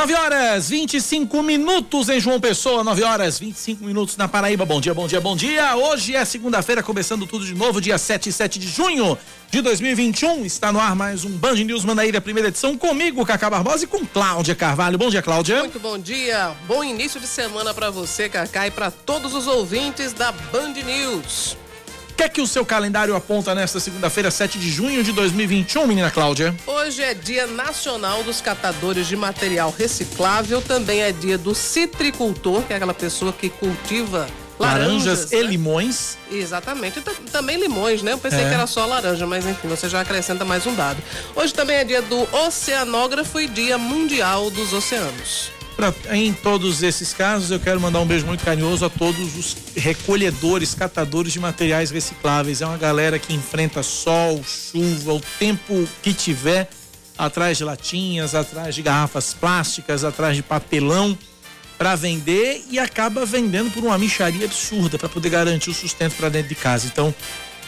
9 horas 25 minutos em João Pessoa, 9 horas 25 minutos na Paraíba. Bom dia, bom dia, bom dia. Hoje é segunda-feira, começando tudo de novo, dia 7 e 7 de junho de 2021. Está no ar mais um Band News Manaíra, primeira edição, comigo, Cacá Barbosa e com Cláudia Carvalho. Bom dia, Cláudia. Muito bom dia, bom início de semana para você, Cacá, e para todos os ouvintes da Band News que é que o seu calendário aponta nesta segunda-feira, 7 de junho de 2021, menina Cláudia? Hoje é Dia Nacional dos Catadores de Material Reciclável, também é dia do citricultor, que é aquela pessoa que cultiva laranjas, laranjas e né? limões. Exatamente. Também limões, né? Eu pensei é. que era só laranja, mas enfim, você já acrescenta mais um dado. Hoje também é dia do oceanógrafo e dia mundial dos oceanos. Pra, em todos esses casos, eu quero mandar um beijo muito carinhoso a todos os recolhedores, catadores de materiais recicláveis. É uma galera que enfrenta sol, chuva, o tempo que tiver, atrás de latinhas, atrás de garrafas plásticas, atrás de papelão para vender e acaba vendendo por uma micharia absurda para poder garantir o sustento para dentro de casa. Então,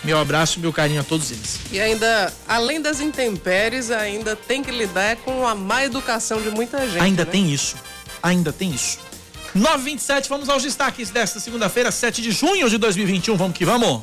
meu abraço e meu carinho a todos eles. E ainda, além das intempéries, ainda tem que lidar com a má educação de muita gente. Ainda né? tem isso ainda tem isso. 927, vamos aos destaques desta segunda-feira, 7 de junho de 2021. Vamos que vamos!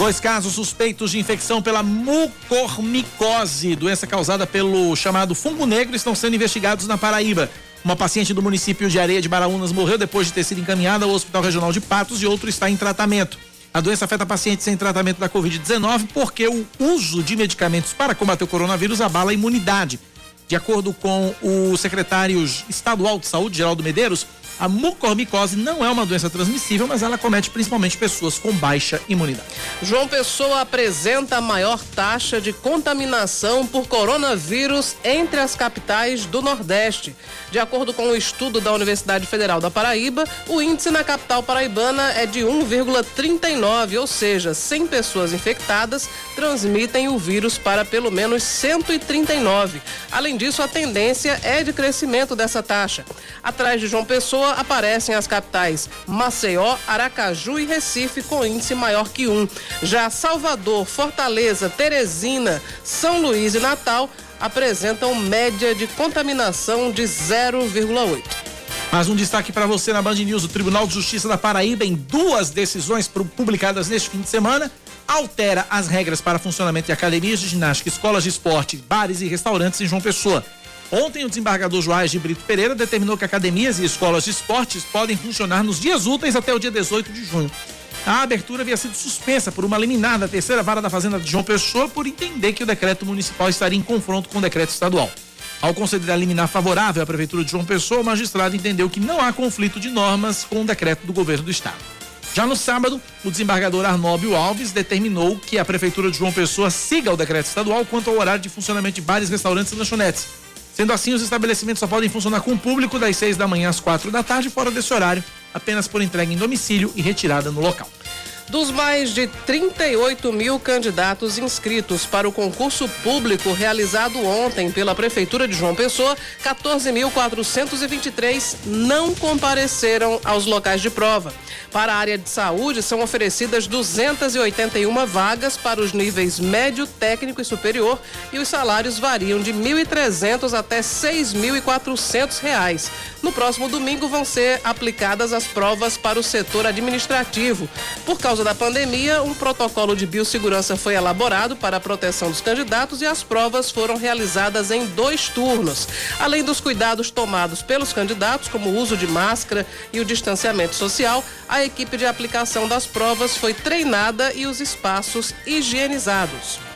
Dois casos suspeitos de infecção pela mucormicose, doença causada pelo chamado fungo negro, estão sendo investigados na Paraíba. Uma paciente do município de Areia de Baraunas morreu depois de ter sido encaminhada ao Hospital Regional de Patos e outro está em tratamento. A doença afeta pacientes sem tratamento da Covid-19 porque o uso de medicamentos para combater o coronavírus abala a imunidade. De acordo com o secretário estadual de saúde, Geraldo Medeiros, a mucormicose não é uma doença transmissível, mas ela comete principalmente pessoas com baixa imunidade. João Pessoa apresenta a maior taxa de contaminação por coronavírus entre as capitais do Nordeste. De acordo com o um estudo da Universidade Federal da Paraíba, o índice na capital paraibana é de 1,39, ou seja, 100 pessoas infectadas transmitem o vírus para pelo menos 139. Além disso, a tendência é de crescimento dessa taxa. Atrás de João Pessoa, aparecem as capitais Maceió, Aracaju e Recife com índice maior que um. Já Salvador, Fortaleza, Teresina, São Luís e Natal apresentam média de contaminação de 0,8. Mais um destaque para você na Band News. O Tribunal de Justiça da Paraíba, em duas decisões publicadas neste fim de semana, altera as regras para funcionamento de academias de ginástica, escolas de esporte, bares e restaurantes em João Pessoa. Ontem, o desembargador Joás de Brito Pereira determinou que academias e escolas de esportes podem funcionar nos dias úteis até o dia 18 de junho. A abertura havia sido suspensa por uma liminar da terceira vara da Fazenda de João Pessoa por entender que o decreto municipal estaria em confronto com o decreto estadual. Ao conceder a liminar favorável à Prefeitura de João Pessoa, o magistrado entendeu que não há conflito de normas com o decreto do governo do Estado. Já no sábado, o desembargador Arnóbio Alves determinou que a Prefeitura de João Pessoa siga o decreto estadual quanto ao horário de funcionamento de bares, restaurantes e lanchonetes Sendo assim, os estabelecimentos só podem funcionar com o público das 6 da manhã às 4 da tarde, fora desse horário, apenas por entrega em domicílio e retirada no local. Dos mais de 38 mil candidatos inscritos para o concurso público realizado ontem pela Prefeitura de João Pessoa, 14.423 não compareceram aos locais de prova. Para a área de saúde, são oferecidas 281 vagas para os níveis médio, técnico e superior e os salários variam de R$ 1.300 até 6.400 reais. No próximo domingo vão ser aplicadas as provas para o setor administrativo. Por causa da pandemia, um protocolo de biossegurança foi elaborado para a proteção dos candidatos e as provas foram realizadas em dois turnos. Além dos cuidados tomados pelos candidatos, como o uso de máscara e o distanciamento social, a equipe de aplicação das provas foi treinada e os espaços higienizados.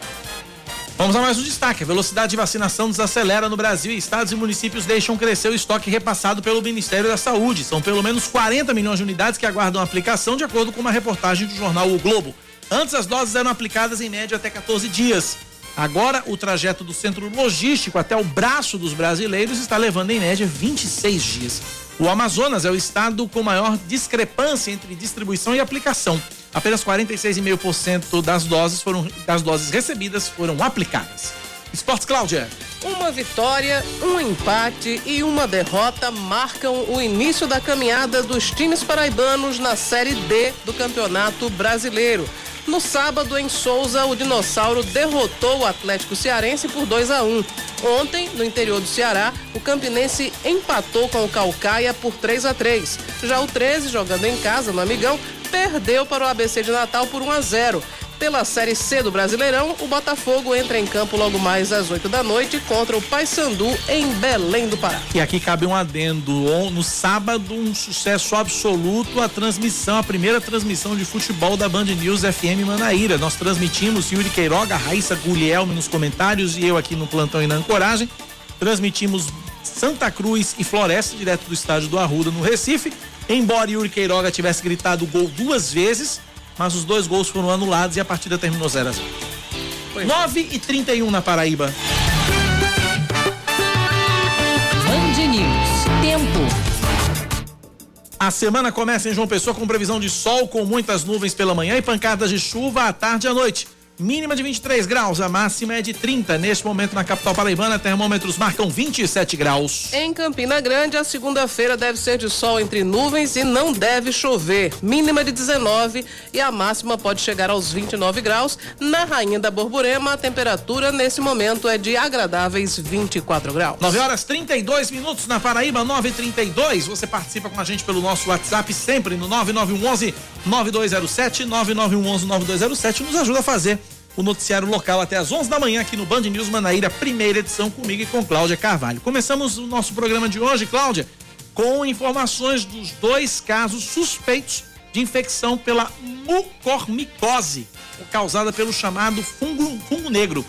Vamos a mais um destaque. A velocidade de vacinação desacelera no Brasil e estados e municípios deixam crescer o estoque repassado pelo Ministério da Saúde. São pelo menos 40 milhões de unidades que aguardam aplicação, de acordo com uma reportagem do jornal O Globo. Antes, as doses eram aplicadas em média até 14 dias. Agora, o trajeto do centro logístico até o braço dos brasileiros está levando em média 26 dias. O Amazonas é o estado com maior discrepância entre distribuição e aplicação. Apenas 46,5% das doses foram das doses recebidas foram aplicadas. Esportes Cláudia. Uma vitória, um empate e uma derrota marcam o início da caminhada dos times paraibanos na Série D do Campeonato Brasileiro. No sábado, em Souza, o Dinossauro derrotou o Atlético Cearense por 2 a 1. Ontem, no interior do Ceará, o Campinense empatou com o Calcaia por 3 a 3. Já o 13, jogando em casa, no Amigão, perdeu para o ABC de Natal por 1 a 0. Pela Série C do Brasileirão, o Botafogo entra em campo logo mais às 8 da noite contra o Paysandu em Belém do Pará. E aqui cabe um adendo. No sábado, um sucesso absoluto a transmissão, a primeira transmissão de futebol da Band News FM Manaíra. Nós transmitimos Yuri Queiroga, Raíssa Guglielme nos comentários e eu aqui no plantão e na ancoragem. Transmitimos Santa Cruz e Floresta, direto do estádio do Arruda, no Recife. Embora Yuri Queiroga tivesse gritado gol duas vezes, mas os dois gols foram anulados e a partida terminou 0 a 0. 9 e 31 na Paraíba. Band News. Tempo. A semana começa em João Pessoa com previsão de sol com muitas nuvens pela manhã e pancadas de chuva à tarde e à noite. Mínima de 23 graus, a máxima é de 30. Neste momento, na capital paraibana, termômetros marcam 27 graus. Em Campina Grande, a segunda-feira deve ser de sol entre nuvens e não deve chover. Mínima de 19 e a máxima pode chegar aos 29 graus. Na Rainha da Borborema, a temperatura nesse momento é de agradáveis 24 graus. 9 horas 32 minutos na Paraíba, 9 e 32 Você participa com a gente pelo nosso WhatsApp sempre no 9911 9207 9911 9207. Nos ajuda a fazer o noticiário local até às 11 da manhã aqui no Band News Manaíra, primeira edição comigo e com Cláudia Carvalho. Começamos o nosso programa de hoje, Cláudia, com informações dos dois casos suspeitos de infecção pela mucormicose, causada pelo chamado fungo, fungo negro.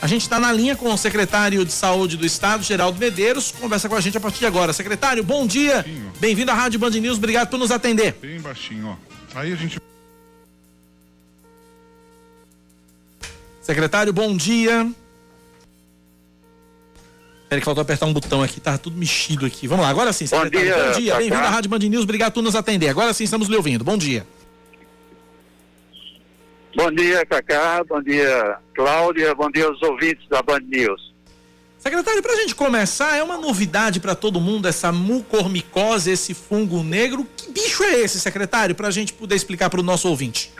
A gente está na linha com o secretário de Saúde do Estado, Geraldo Medeiros, conversa com a gente a partir de agora. Secretário, bom dia. Bem-vindo à Rádio Band News, obrigado por nos atender. Bem baixinho, ó. Aí a gente Secretário, bom dia. Peraí que faltou apertar um botão aqui, tá tudo mexido aqui. Vamos lá, agora sim, secretário. Bom dia, bom dia. bem-vindo à Rádio Band News, obrigado por nos atender. Agora sim estamos lhe ouvindo. Bom dia. Bom dia, Cacá. Bom dia, Cláudia. Bom dia aos ouvintes da Band News. Secretário, para a gente começar, é uma novidade para todo mundo essa mucormicose, esse fungo negro. Que bicho é esse, secretário, para a gente poder explicar para o nosso ouvinte?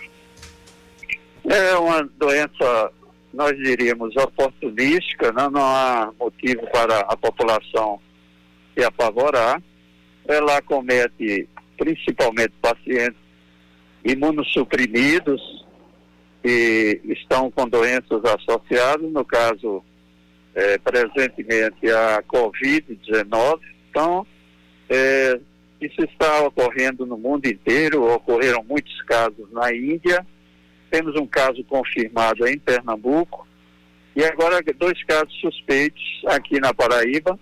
É uma doença nós diríamos, oportunística, né? não há motivo para a população se apavorar. Ela comete principalmente pacientes imunossuprimidos que estão com doenças associadas, no caso, é, presentemente, a Covid-19. Então, é, isso está ocorrendo no mundo inteiro, ocorreram muitos casos na Índia, temos um caso confirmado em Pernambuco e agora dois casos suspeitos aqui na Paraíba.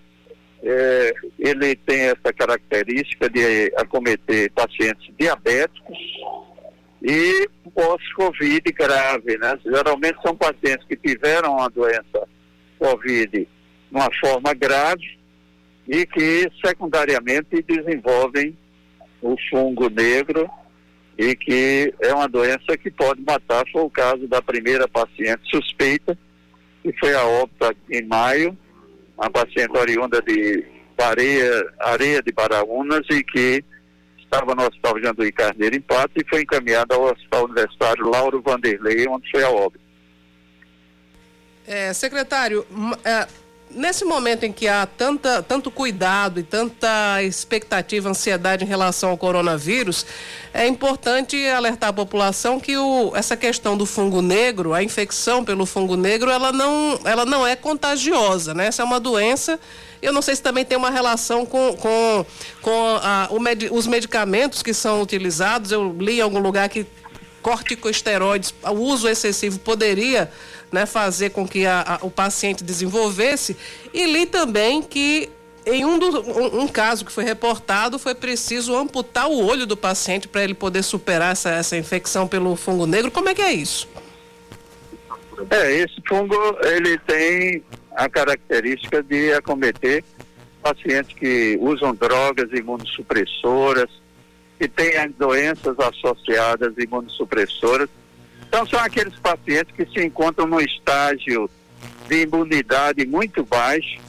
É, ele tem essa característica de acometer pacientes diabéticos e pós-Covid grave, né? Geralmente são pacientes que tiveram a doença Covid numa forma grave e que secundariamente desenvolvem o fungo negro e que é uma doença que pode matar. Foi o caso da primeira paciente suspeita, que foi a óbito em maio, uma paciente oriunda de Areia, Areia de Baraunas e que estava no Hospital Janduí Carneiro em Pato e foi encaminhada ao Hospital Universitário Lauro Vanderlei, onde foi a óbito. É, secretário, é nesse momento em que há tanta, tanto cuidado e tanta expectativa, ansiedade em relação ao coronavírus, é importante alertar a população que o, essa questão do fungo negro, a infecção pelo fungo negro, ela não, ela não é contagiosa, né? Essa é uma doença. Eu não sei se também tem uma relação com, com, com a, med, os medicamentos que são utilizados. Eu li em algum lugar que corticosteroides, o uso excessivo poderia né, fazer com que a, a, o paciente desenvolvesse. E li também que em um, do, um, um, caso que foi reportado, foi preciso amputar o olho do paciente para ele poder superar essa, essa infecção pelo fungo negro. Como é que é isso? É, esse fungo, ele tem a característica de acometer pacientes que usam drogas imunossupressoras, que têm doenças associadas imunossupressoras. Então, são aqueles pacientes que se encontram no estágio de imunidade muito baixo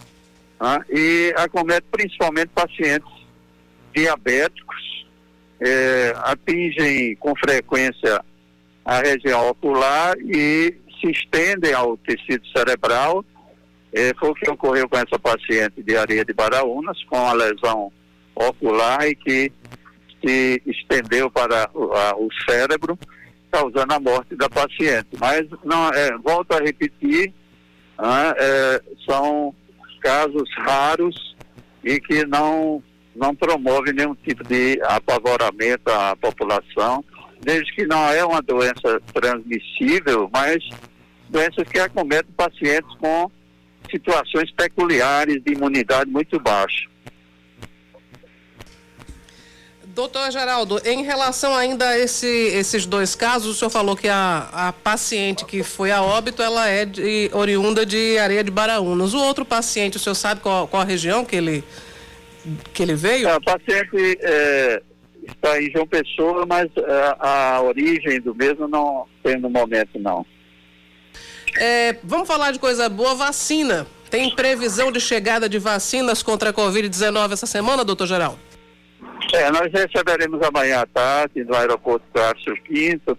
né, e acomete principalmente pacientes diabéticos, eh, atingem com frequência a região ocular e se estendem ao tecido cerebral. Eh, foi o que ocorreu com essa paciente de areia de Baraunas, com a lesão ocular e que se estendeu para o, a, o cérebro, causando a morte da paciente. Mas, não, é, volto a repetir, ah, é, são casos raros e que não, não promove nenhum tipo de apavoramento à população, desde que não é uma doença transmissível, mas doenças que acometem pacientes com situações peculiares de imunidade muito baixa. Doutor Geraldo, em relação ainda a esse, esses dois casos, o senhor falou que a, a paciente que foi a óbito, ela é de, oriunda de Areia de Baraunas. O outro paciente, o senhor sabe qual, qual a região que ele, que ele veio? A paciente é, está em João Pessoa, mas a, é, a, origem do mesmo não tem no momento, não. É, vamos falar de coisa boa, vacina. Tem previsão de chegada de vacinas contra a Covid-19 essa semana, doutor Geraldo? É, nós receberemos amanhã à tarde no aeroporto Cássio Quinto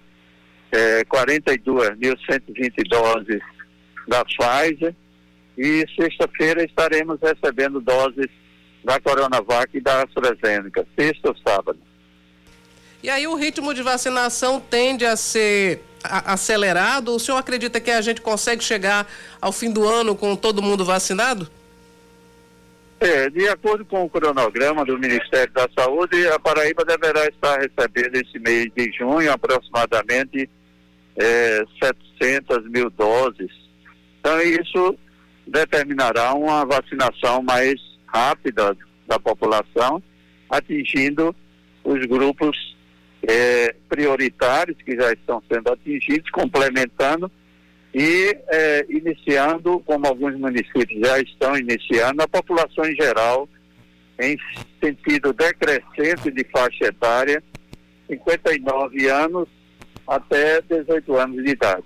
é, 42.120 doses da Pfizer e sexta-feira estaremos recebendo doses da Coronavac e da AstraZeneca, sexta ou sábado. E aí o ritmo de vacinação tende a ser acelerado? O senhor acredita que a gente consegue chegar ao fim do ano com todo mundo vacinado? É, de acordo com o cronograma do Ministério da Saúde, a Paraíba deverá estar recebendo esse mês de junho aproximadamente é, 700 mil doses. Então, isso determinará uma vacinação mais rápida da população, atingindo os grupos é, prioritários que já estão sendo atingidos, complementando e é, iniciando, como alguns municípios já estão iniciando, a população em geral, em sentido decrescente de faixa etária, 59 anos até 18 anos de idade.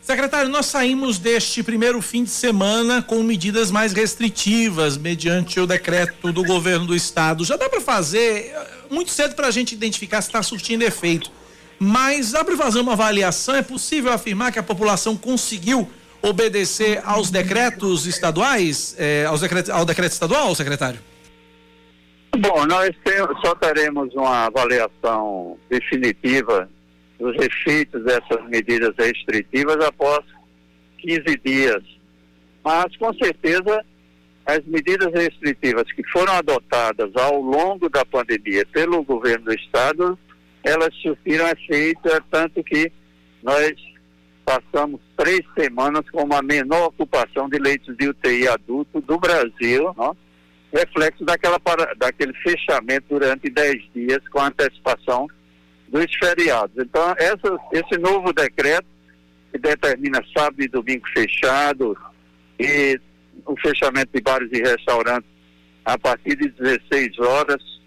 Secretário, nós saímos deste primeiro fim de semana com medidas mais restritivas, mediante o decreto do governo do estado. Já dá para fazer muito cedo para a gente identificar se está surtindo efeito. Mas dá para fazer uma avaliação? É possível afirmar que a população conseguiu obedecer aos decretos estaduais, eh, aos decretos, ao decreto estadual, secretário? Bom, nós só teremos uma avaliação definitiva dos efeitos dessas medidas restritivas após 15 dias. Mas, com certeza, as medidas restritivas que foram adotadas ao longo da pandemia pelo governo do Estado elas surtiram efeito, é tanto que nós passamos três semanas com a menor ocupação de leitos de UTI adulto do Brasil, reflexo daquela daquele fechamento durante dez dias com antecipação dos feriados. Então, essa, esse novo decreto que determina sábado e domingo fechado e o fechamento de bares e restaurantes a partir de 16 horas,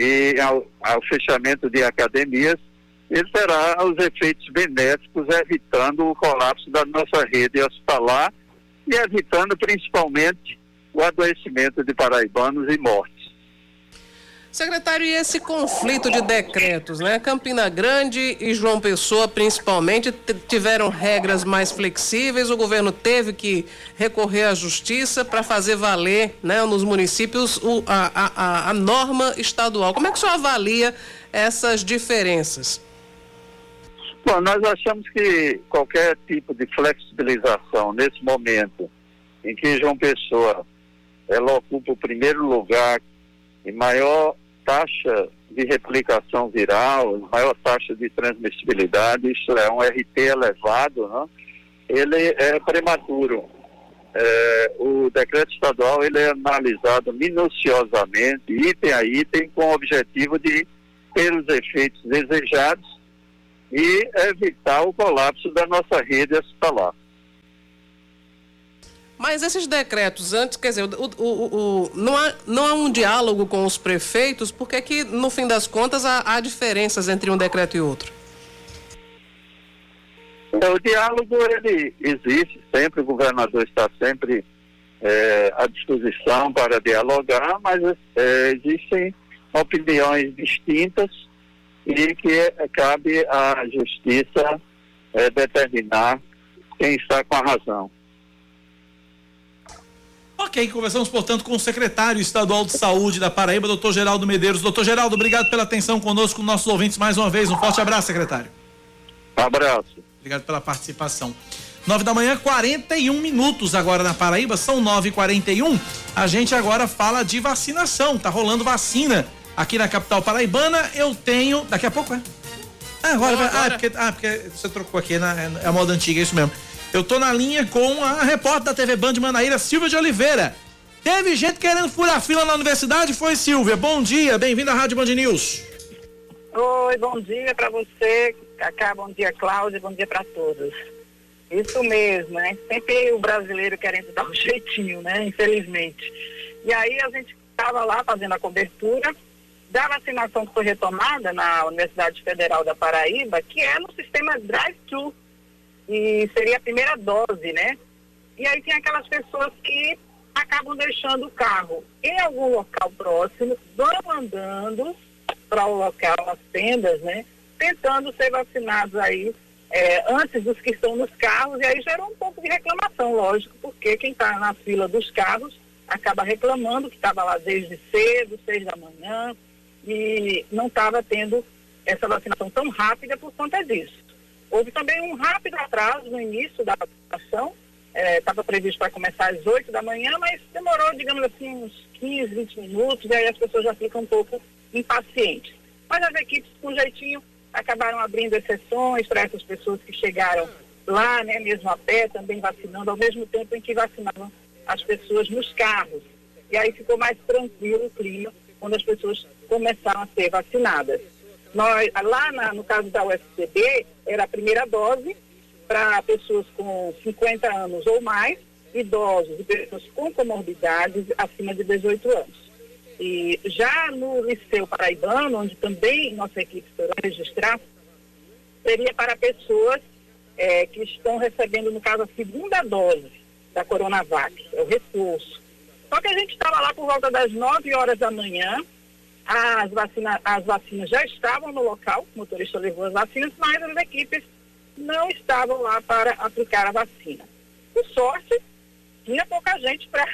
e ao, ao fechamento de academias, ele terá os efeitos benéficos, evitando o colapso da nossa rede hospitalar e evitando principalmente o adoecimento de paraibanos e mortes. Secretário, e esse conflito de decretos, né? Campina Grande e João Pessoa, principalmente, tiveram regras mais flexíveis. O governo teve que recorrer à justiça para fazer valer, né, nos municípios o, a, a, a norma estadual. Como é que o senhor avalia essas diferenças? Bom, nós achamos que qualquer tipo de flexibilização nesse momento em que João Pessoa ela ocupa o primeiro lugar em maior taxa de replicação viral, maior taxa de transmissibilidade, isso é um RT elevado, né? ele é prematuro. É, o decreto estadual ele é analisado minuciosamente, item a item, com o objetivo de ter os efeitos desejados e evitar o colapso da nossa rede hospitalar. Mas esses decretos antes, quer dizer, o, o, o, não, há, não há um diálogo com os prefeitos, porque que, no fim das contas, há, há diferenças entre um decreto e outro? É, o diálogo, ele existe sempre, o governador está sempre é, à disposição para dialogar, mas é, existem opiniões distintas e que é, cabe à justiça é, determinar quem está com a razão. Ok, conversamos, portanto, com o secretário estadual de saúde da Paraíba, doutor Geraldo Medeiros. Doutor Geraldo, obrigado pela atenção conosco, nossos ouvintes, mais uma vez. Um forte abraço, secretário. Um abraço. Obrigado pela participação. 9 da manhã, 41 minutos agora na Paraíba, são 9h41. A gente agora fala de vacinação. Tá rolando vacina aqui na capital paraibana. Eu tenho. Daqui a pouco, é? Ah, agora, Não, agora. Ah, porque, ah, porque você trocou aqui, né? É a moda antiga, é isso mesmo. Eu tô na linha com a repórter da TV Band Manaíra, Silvia de Oliveira. Teve gente querendo furar fila na universidade? Foi, Silvia. Bom dia, bem-vinda à Rádio Band News. Oi, bom dia para você, Cacá, bom dia, Cláudia, bom dia para todos. Isso mesmo, né? Sempre o brasileiro querendo dar um jeitinho, né? Infelizmente. E aí a gente estava lá fazendo a cobertura da vacinação que foi retomada na Universidade Federal da Paraíba, que é no sistema drive-thru e seria a primeira dose, né? E aí tem aquelas pessoas que acabam deixando o carro em algum local próximo, vão andando para o local, as tendas, né? Tentando ser vacinados aí é, antes dos que estão nos carros, e aí gerou um pouco de reclamação, lógico, porque quem está na fila dos carros acaba reclamando que estava lá desde cedo, seis da manhã, e não estava tendo essa vacinação tão rápida por conta disso. Houve também um rápido atraso no início da vacinação, estava é, previsto para começar às 8 da manhã, mas demorou, digamos assim, uns 15, 20 minutos, e aí as pessoas já ficam um pouco impacientes. Mas as equipes, com jeitinho, acabaram abrindo exceções para essas pessoas que chegaram lá, né, mesmo a pé, também vacinando, ao mesmo tempo em que vacinavam as pessoas nos carros. E aí ficou mais tranquilo o clima quando as pessoas começaram a ser vacinadas. Nós, lá na, no caso da UFCB, era a primeira dose para pessoas com 50 anos ou mais, idosos e pessoas com comorbidades acima de 18 anos. E já no Liceu Paraibano, onde também nossa equipe esperou registrar, seria para pessoas é, que estão recebendo, no caso, a segunda dose da Coronavac, é o reforço. Só que a gente estava lá por volta das 9 horas da manhã, as, vacina, as vacinas já estavam no local, o motorista levou as vacinas, mas as equipes não estavam lá para aplicar a vacina. Por sorte, tinha pouca gente para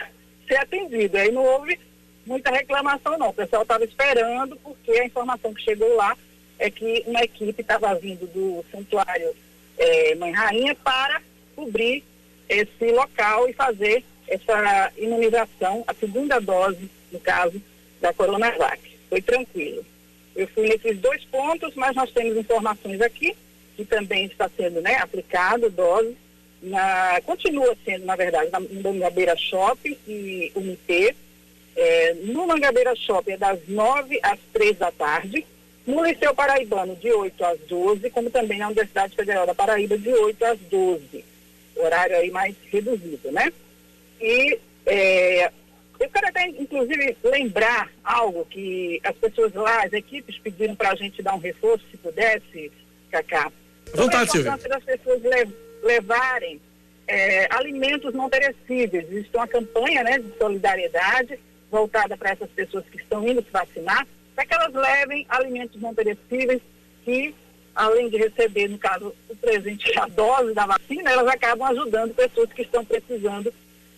ser atendido. Aí não houve muita reclamação, não. O pessoal estava esperando, porque a informação que chegou lá é que uma equipe estava vindo do santuário é, Mãe Rainha para cobrir esse local e fazer essa imunização, a segunda dose, no caso, da Coronavac foi tranquilo. Eu fui nesses dois pontos, mas nós temos informações aqui que também está sendo né, aplicado dose. Na, continua sendo, na verdade, na, Mangabeira Shopping e UMP. É, no Mangabeira Shopping é das 9 às 3 da tarde. No Liceu Paraibano, de 8 às 12, como também na Universidade Federal da Paraíba, de 8 às 12. Horário aí mais reduzido, né? E é, eu quero até, inclusive, lembrar algo que as pessoas lá, as equipes pediram para a gente dar um reforço, se pudesse, Cacá. Vontade, Silvia. A das pessoas levarem é, alimentos não perecíveis. Existe uma campanha né, de solidariedade voltada para essas pessoas que estão indo se vacinar, para que elas levem alimentos não perecíveis que, além de receber, no caso, o presente, a dose da vacina, elas acabam ajudando pessoas que estão precisando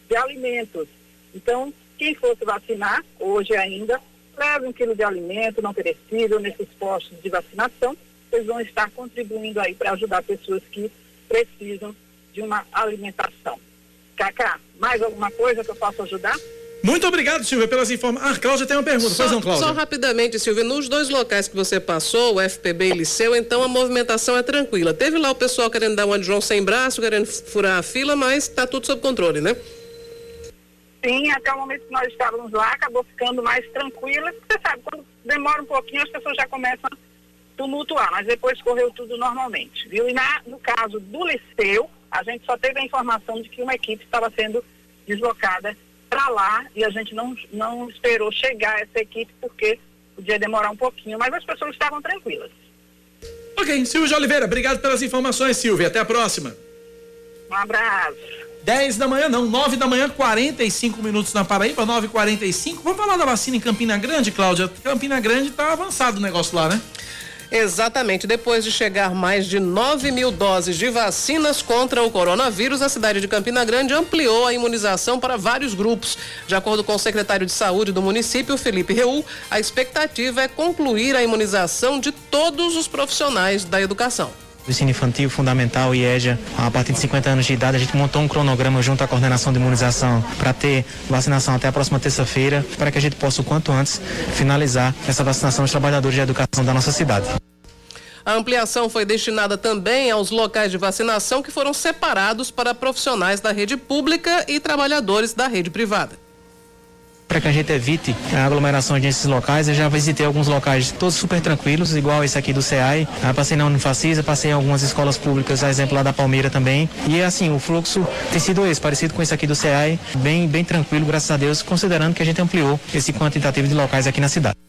de alimentos. Então, quem fosse vacinar, hoje ainda, leve um quilo de alimento não perecível nesses postos de vacinação. Vocês vão estar contribuindo aí para ajudar pessoas que precisam de uma alimentação. Cacá, mais alguma coisa que eu possa ajudar? Muito obrigado, Silvia, pelas informações. Ah, Cláudia tem uma pergunta. Só, pois não, Cláudia. Só rapidamente, Silvia, nos dois locais que você passou, o FPB e Liceu, então a movimentação é tranquila. Teve lá o pessoal querendo dar uma de João sem braço, querendo furar a fila, mas está tudo sob controle, né? Sim, até o momento que nós estávamos lá, acabou ficando mais tranquila. Você sabe, quando demora um pouquinho, as pessoas já começam a tumultuar, mas depois correu tudo normalmente, viu? E na, no caso do Liceu, a gente só teve a informação de que uma equipe estava sendo deslocada para lá e a gente não, não esperou chegar essa equipe porque podia demorar um pouquinho, mas as pessoas estavam tranquilas. Ok, Silvia Oliveira, obrigado pelas informações, Silvia. Até a próxima. Um abraço. 10 da manhã, não, 9 da manhã, 45 minutos na Paraíba, 9h45. Vamos falar da vacina em Campina Grande, Cláudia? Campina Grande tá avançado o negócio lá, né? Exatamente. Depois de chegar mais de 9 mil doses de vacinas contra o coronavírus, a cidade de Campina Grande ampliou a imunização para vários grupos. De acordo com o secretário de saúde do município, Felipe Reul, a expectativa é concluir a imunização de todos os profissionais da educação ensino infantil, fundamental e EJA, a partir de 50 anos de idade, a gente montou um cronograma junto à coordenação de imunização para ter vacinação até a próxima terça-feira, para que a gente possa o quanto antes finalizar essa vacinação dos trabalhadores de educação da nossa cidade. A ampliação foi destinada também aos locais de vacinação que foram separados para profissionais da rede pública e trabalhadores da rede privada para que a gente evite aglomerações nesses locais. Eu já visitei alguns locais todos super tranquilos, igual esse aqui do CEAI. Eu passei na Unifacisa, passei em algumas escolas públicas, a exemplo lá da Palmeira também. E assim, o fluxo tem sido esse, parecido com esse aqui do CEAI, bem, bem tranquilo, graças a Deus, considerando que a gente ampliou esse quantitativo de locais aqui na cidade.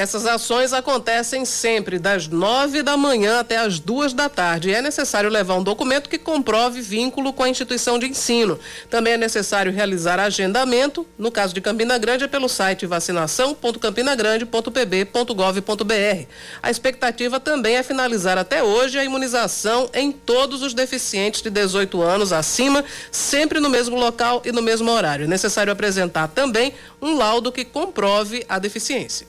Essas ações acontecem sempre das nove da manhã até as duas da tarde. É necessário levar um documento que comprove vínculo com a instituição de ensino. Também é necessário realizar agendamento. No caso de Campina Grande, é pelo site vacinação.campinagrande.pb.gov.br. A expectativa também é finalizar até hoje a imunização em todos os deficientes de 18 anos acima, sempre no mesmo local e no mesmo horário. É necessário apresentar também um laudo que comprove a deficiência.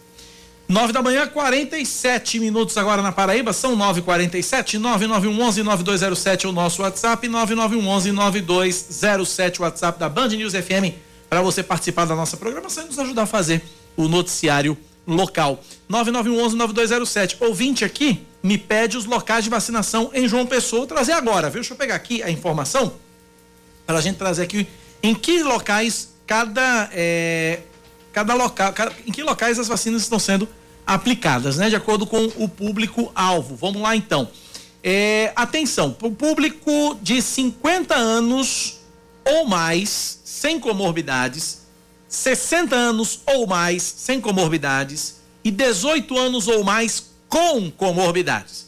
9 da manhã, 47 minutos agora na Paraíba, são 9h47, 9911-9207 é o nosso WhatsApp, 9911-9207 o WhatsApp da Band News FM, para você participar da nossa programação e nos ajudar a fazer o noticiário local. 9911-9207. Ouvinte aqui me pede os locais de vacinação em João Pessoa. Vou trazer agora, viu? Deixa eu pegar aqui a informação para a gente trazer aqui em que locais cada. É, cada local, em que locais as vacinas estão sendo aplicadas, né? De acordo com o público-alvo. Vamos lá então. É, atenção, para o público de 50 anos ou mais, sem comorbidades, 60 anos ou mais, sem comorbidades, e 18 anos ou mais com comorbidades.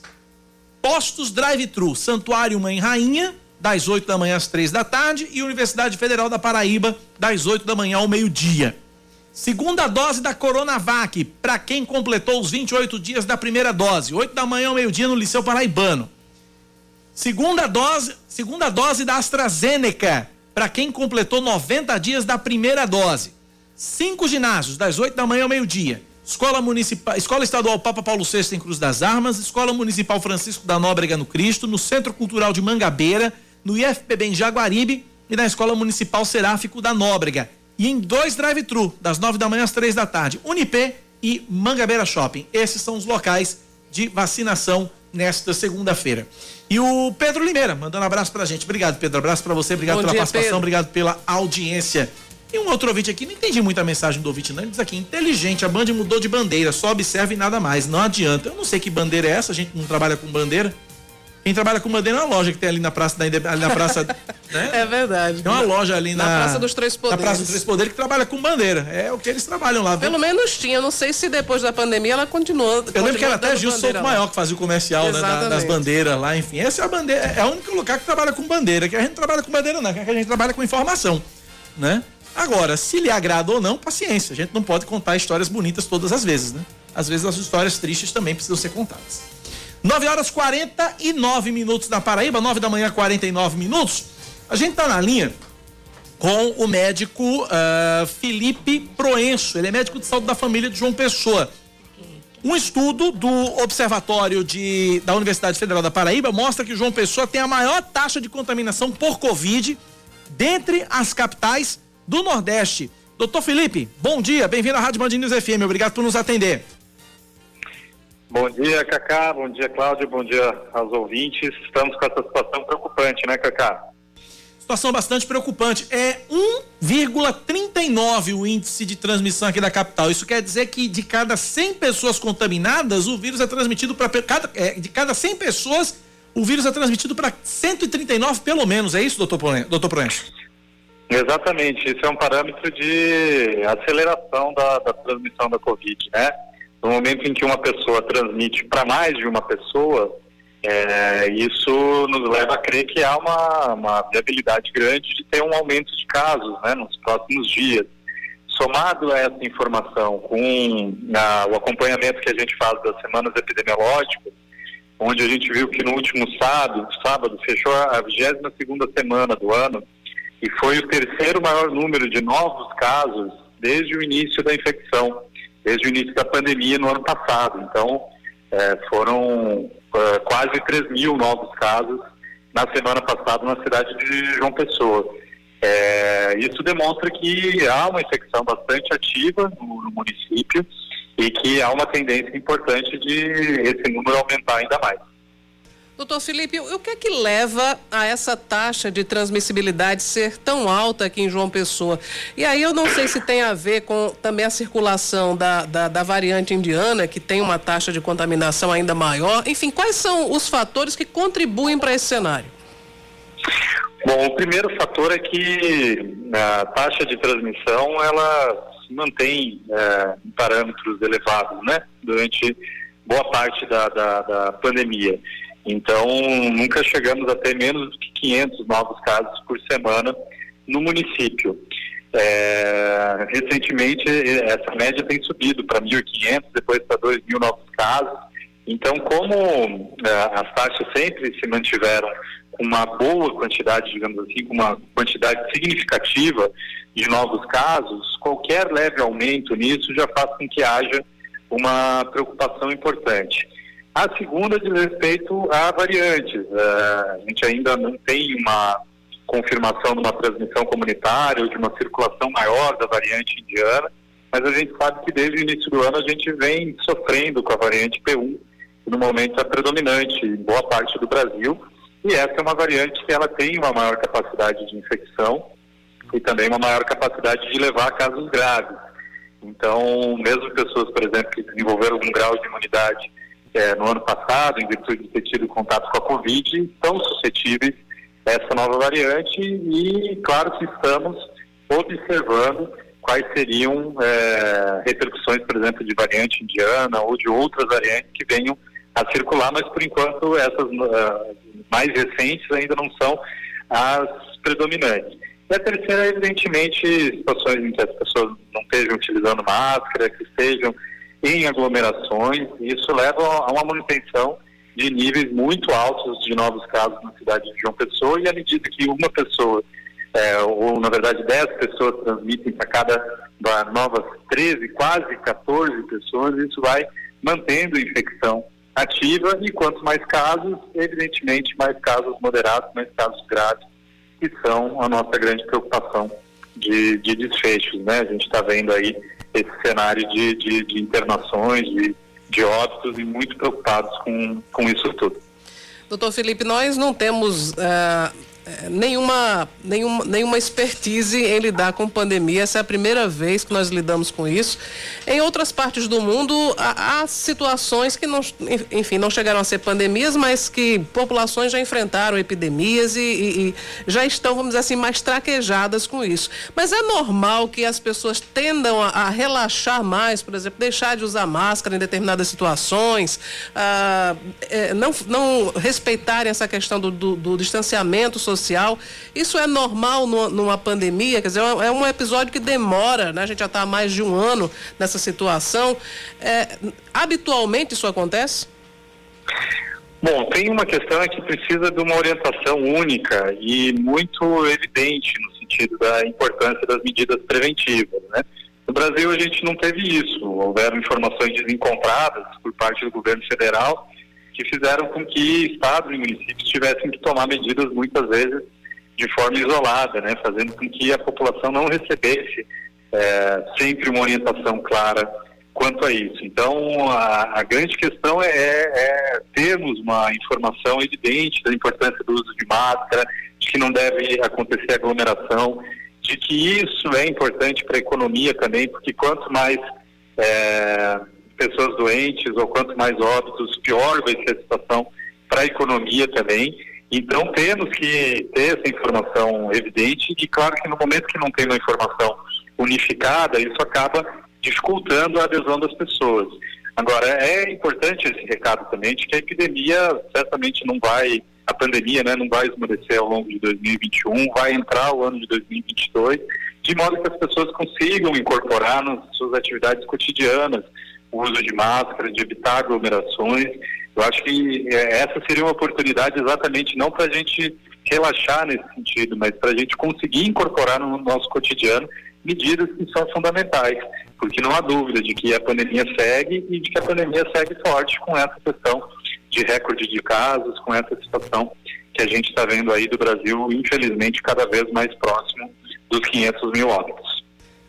Postos drive-thru, Santuário Mãe Rainha, das 8 da manhã às 3 da tarde, e Universidade Federal da Paraíba, das 8 da manhã ao meio-dia. Segunda dose da Coronavac, para quem completou os 28 dias da primeira dose, 8 da manhã ao meio-dia no Liceu Paraibano. Segunda dose, segunda dose da AstraZeneca, para quem completou 90 dias da primeira dose. Cinco ginásios, das 8 da manhã ao meio-dia. Escola Municipal, Escola Estadual Papa Paulo VI em Cruz das Armas, Escola Municipal Francisco da Nóbrega no Cristo, no Centro Cultural de Mangabeira, no IFPB em Jaguaribe e na Escola Municipal Seráfico da Nóbrega e em dois drive-thru, das nove da manhã às três da tarde, Unipê e Mangabeira Shopping. Esses são os locais de vacinação nesta segunda-feira. E o Pedro Limeira, mandando um abraço pra gente. Obrigado, Pedro. Abraço para você, obrigado Bom pela dia, participação, Pedro. obrigado pela audiência. E um outro ouvinte aqui, não entendi muito a mensagem do ouvinte, não. Ele diz aqui: inteligente, a Band mudou de bandeira, só observa e nada mais. Não adianta. Eu não sei que bandeira é essa, a gente não trabalha com bandeira. Quem trabalha com bandeira é uma loja que tem ali na praça da ali na praça, né? É verdade. Tem uma loja ali na, na Praça dos Três Poderes. Na Praça dos Três Poderes que trabalha com bandeira. É o que eles trabalham lá. Pelo menos tinha, não sei se depois da pandemia ela continuou. Eu lembro que era até Gil Souto Maior que fazia o comercial, né, das bandeiras lá, enfim. Essa é a bandeira, é o único lugar que trabalha com bandeira, que a gente trabalha com bandeira não, que a gente trabalha com informação, né? Agora, se lhe agrada ou não, paciência. A gente não pode contar histórias bonitas todas as vezes, né? Às vezes as histórias tristes também precisam ser contadas. 9 horas 49 minutos na Paraíba, 9 da manhã, 49 minutos. A gente tá na linha com o médico uh, Felipe Proenço. Ele é médico de saúde da família de João Pessoa. Um estudo do Observatório de, da Universidade Federal da Paraíba mostra que João Pessoa tem a maior taxa de contaminação por Covid dentre as capitais do Nordeste. Doutor Felipe, bom dia, bem-vindo à Rádio Band News FM, obrigado por nos atender. Bom dia, Cacá. Bom dia, Cláudio. Bom dia aos ouvintes. Estamos com essa situação preocupante, né, Cacá? Situação bastante preocupante. É 1,39 o índice de transmissão aqui da capital. Isso quer dizer que de cada 100 pessoas contaminadas, o vírus é transmitido para cada é, de cada 100 pessoas, o vírus é transmitido para 139 pelo menos. É isso, doutor? Doutor? Exatamente, isso é um parâmetro de aceleração da, da transmissão da Covid, né? No momento em que uma pessoa transmite para mais de uma pessoa, é, isso nos leva a crer que há uma, uma viabilidade grande de ter um aumento de casos né, nos próximos dias. Somado a essa informação com a, o acompanhamento que a gente faz das semanas epidemiológicas, onde a gente viu que no último sábado, sábado fechou a 22 segunda semana do ano e foi o terceiro maior número de novos casos desde o início da infecção, desde o início da pandemia no ano passado. Então, é, foram é, quase 3 mil novos casos na semana passada na cidade de João Pessoa. É, isso demonstra que há uma infecção bastante ativa no, no, município e que há uma tendência importante de esse número aumentar ainda mais. Doutor Felipe, o que é que leva a essa taxa de transmissibilidade ser tão alta aqui em João Pessoa? E aí eu não sei se tem a ver com também a circulação da, da, da variante indiana, que tem uma taxa de contaminação ainda maior. Enfim, quais são os fatores que contribuem para esse cenário? Bom, o primeiro fator é que a taxa de transmissão ela se mantém é, em parâmetros elevados, né? Durante boa parte da, da, da pandemia. Então, nunca chegamos a ter menos do que 500 novos casos por semana no município. É, recentemente, essa média tem subido para 1.500, depois para 2.000 novos casos. Então, como é, as taxas sempre se mantiveram com uma boa quantidade, digamos assim, com uma quantidade significativa de novos casos, qualquer leve aumento nisso já faz com que haja uma preocupação importante. A segunda diz respeito a variantes. Uh, a gente ainda não tem uma confirmação de uma transmissão comunitária ou de uma circulação maior da variante indiana, mas a gente sabe que desde o início do ano a gente vem sofrendo com a variante P1, que no momento é predominante em boa parte do Brasil, e essa é uma variante que ela tem uma maior capacidade de infecção e também uma maior capacidade de levar a casos graves. Então, mesmo pessoas, por exemplo, que desenvolveram algum grau de imunidade é, no ano passado, em virtude de ter tido contato com a Covid, estão suscetíveis a essa nova variante e, claro, que estamos observando quais seriam é, repercussões, por exemplo, de variante indiana ou de outras variantes que venham a circular, mas por enquanto essas uh, mais recentes ainda não são as predominantes. E a terceira, evidentemente, situações em que as pessoas não estejam utilizando máscara, que estejam em aglomerações, e isso leva a uma manutenção de níveis muito altos de novos casos na cidade de João Pessoa, e à medida que uma pessoa, é, ou na verdade 10 pessoas transmitem para cada novas 13, quase 14 pessoas, isso vai mantendo a infecção ativa, e quanto mais casos, evidentemente, mais casos moderados, mais casos graves, que são a nossa grande preocupação de, de desfechos, né? A gente está vendo aí esse cenário de, de, de internações, de, de óbitos e muito preocupados com, com isso tudo. Doutor Felipe, nós não temos uh, nenhuma, nenhuma, nenhuma expertise em lidar com pandemia. Essa é a primeira vez que nós lidamos com isso. Em outras partes do mundo, há, há, situações que, não, enfim, não chegaram a ser pandemias, mas que populações já enfrentaram epidemias e, e, e já estão, vamos dizer assim, mais traquejadas com isso. Mas é normal que as pessoas tendam a, a relaxar mais, por exemplo, deixar de usar máscara em determinadas situações, a, é, não, não respeitarem essa questão do, do, do distanciamento social social. Isso é normal numa pandemia? Quer dizer, é um episódio que demora, né? A gente já está há mais de um ano nessa situação. É, habitualmente isso acontece? Bom, tem uma questão é que precisa de uma orientação única e muito evidente no sentido da importância das medidas preventivas, né? No Brasil a gente não teve isso, houveram informações desencontradas por parte do governo federal que fizeram com que estados e municípios tivessem que tomar medidas muitas vezes de forma isolada, né, fazendo com que a população não recebesse é, sempre uma orientação clara quanto a isso. Então, a, a grande questão é, é, termos uma informação evidente da importância do uso de máscara, de que não deve acontecer aglomeração, de que isso é importante para a economia também, porque quanto mais é, pessoas doentes ou quanto mais óbitos, pior vai ser a situação para a economia também. Então temos que ter essa informação evidente e claro que no momento que não tem uma informação unificada, isso acaba dificultando a adesão das pessoas. Agora, é importante esse recado também de que a epidemia certamente não vai, a pandemia né, não vai esmorecer ao longo de 2021, vai entrar o ano de 2022, de modo que as pessoas consigam incorporar nas suas atividades cotidianas uso de máscara, de evitar aglomerações. Eu acho que é, essa seria uma oportunidade exatamente não para a gente relaxar nesse sentido, mas para a gente conseguir incorporar no nosso cotidiano medidas que são fundamentais porque não há dúvida de que a pandemia segue e de que a pandemia segue forte com essa questão de recorde de casos, com essa situação que a gente está vendo aí do Brasil, infelizmente, cada vez mais próximo dos 500 mil óbitos.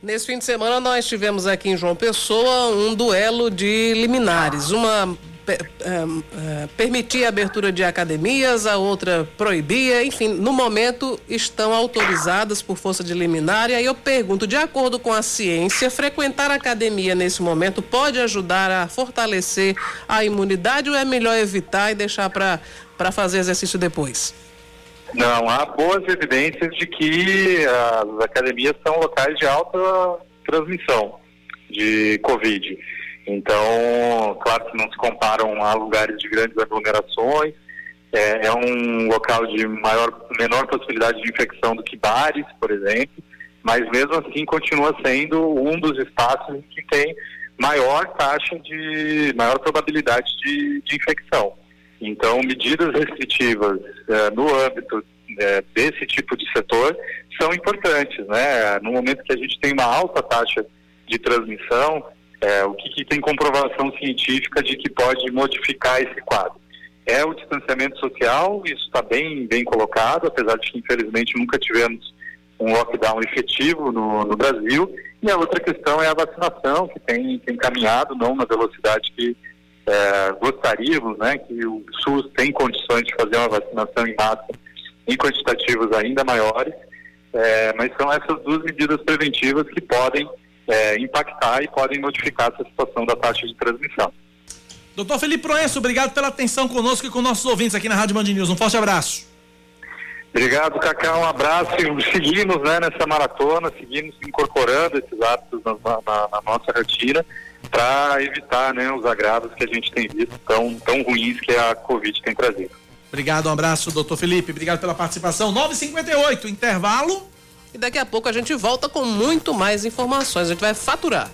Nesse fim de semana, nós tivemos aqui em João Pessoa um duelo de liminares. Uma é, é, permitia a abertura de academias, a outra proibia, enfim, no momento estão autorizadas por força de liminar. E aí eu pergunto, de acordo com a ciência, frequentar a academia nesse momento pode ajudar a fortalecer a imunidade ou é melhor evitar e deixar para fazer exercício depois? Não, há boas evidências de que as academias são locais de alta transmissão de Covid. Então, claro que não se comparam a lugares de grandes aglomerações, é, é, um local de maior, menor possibilidade de infecção do que bares, por exemplo, mas mesmo assim continua sendo um dos espaços que tem maior taxa de, maior probabilidade de, de infecção. Então, medidas restritivas é, no âmbito é, desse tipo de setor são importantes, né? No momento que a gente tem uma alta taxa de transmissão, é, o que, que tem comprovação científica de que pode modificar esse quadro? É o distanciamento social, isso está bem, bem colocado, apesar de que infelizmente nunca tivemos um lockdown efetivo no, no Brasil. E a outra questão é a vacinação, que tem, tem caminhado não na velocidade que é, gostaríamos, né, que o SUS tem condições de fazer uma vacinação em massa em quantitativos ainda maiores, é, mas são essas duas medidas preventivas que podem é, impactar e podem modificar essa situação da taxa de transmissão. Doutor Felipe Proenço, obrigado pela atenção conosco e com nossos ouvintes aqui na Rádio Band News. Um forte abraço. Obrigado, Cacá. Um abraço. Seguimos né, nessa maratona, seguimos incorporando esses hábitos na, na, na nossa rotina para evitar né, os agravos que a gente tem visto tão, tão ruins que a Covid tem trazido. Obrigado, um abraço, doutor Felipe. Obrigado pela participação. 9h58, intervalo. E daqui a pouco a gente volta com muito mais informações. A gente vai faturar.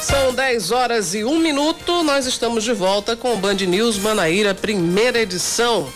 São 10 horas e um minuto. Nós estamos de volta com o Band News Manaíra, primeira edição.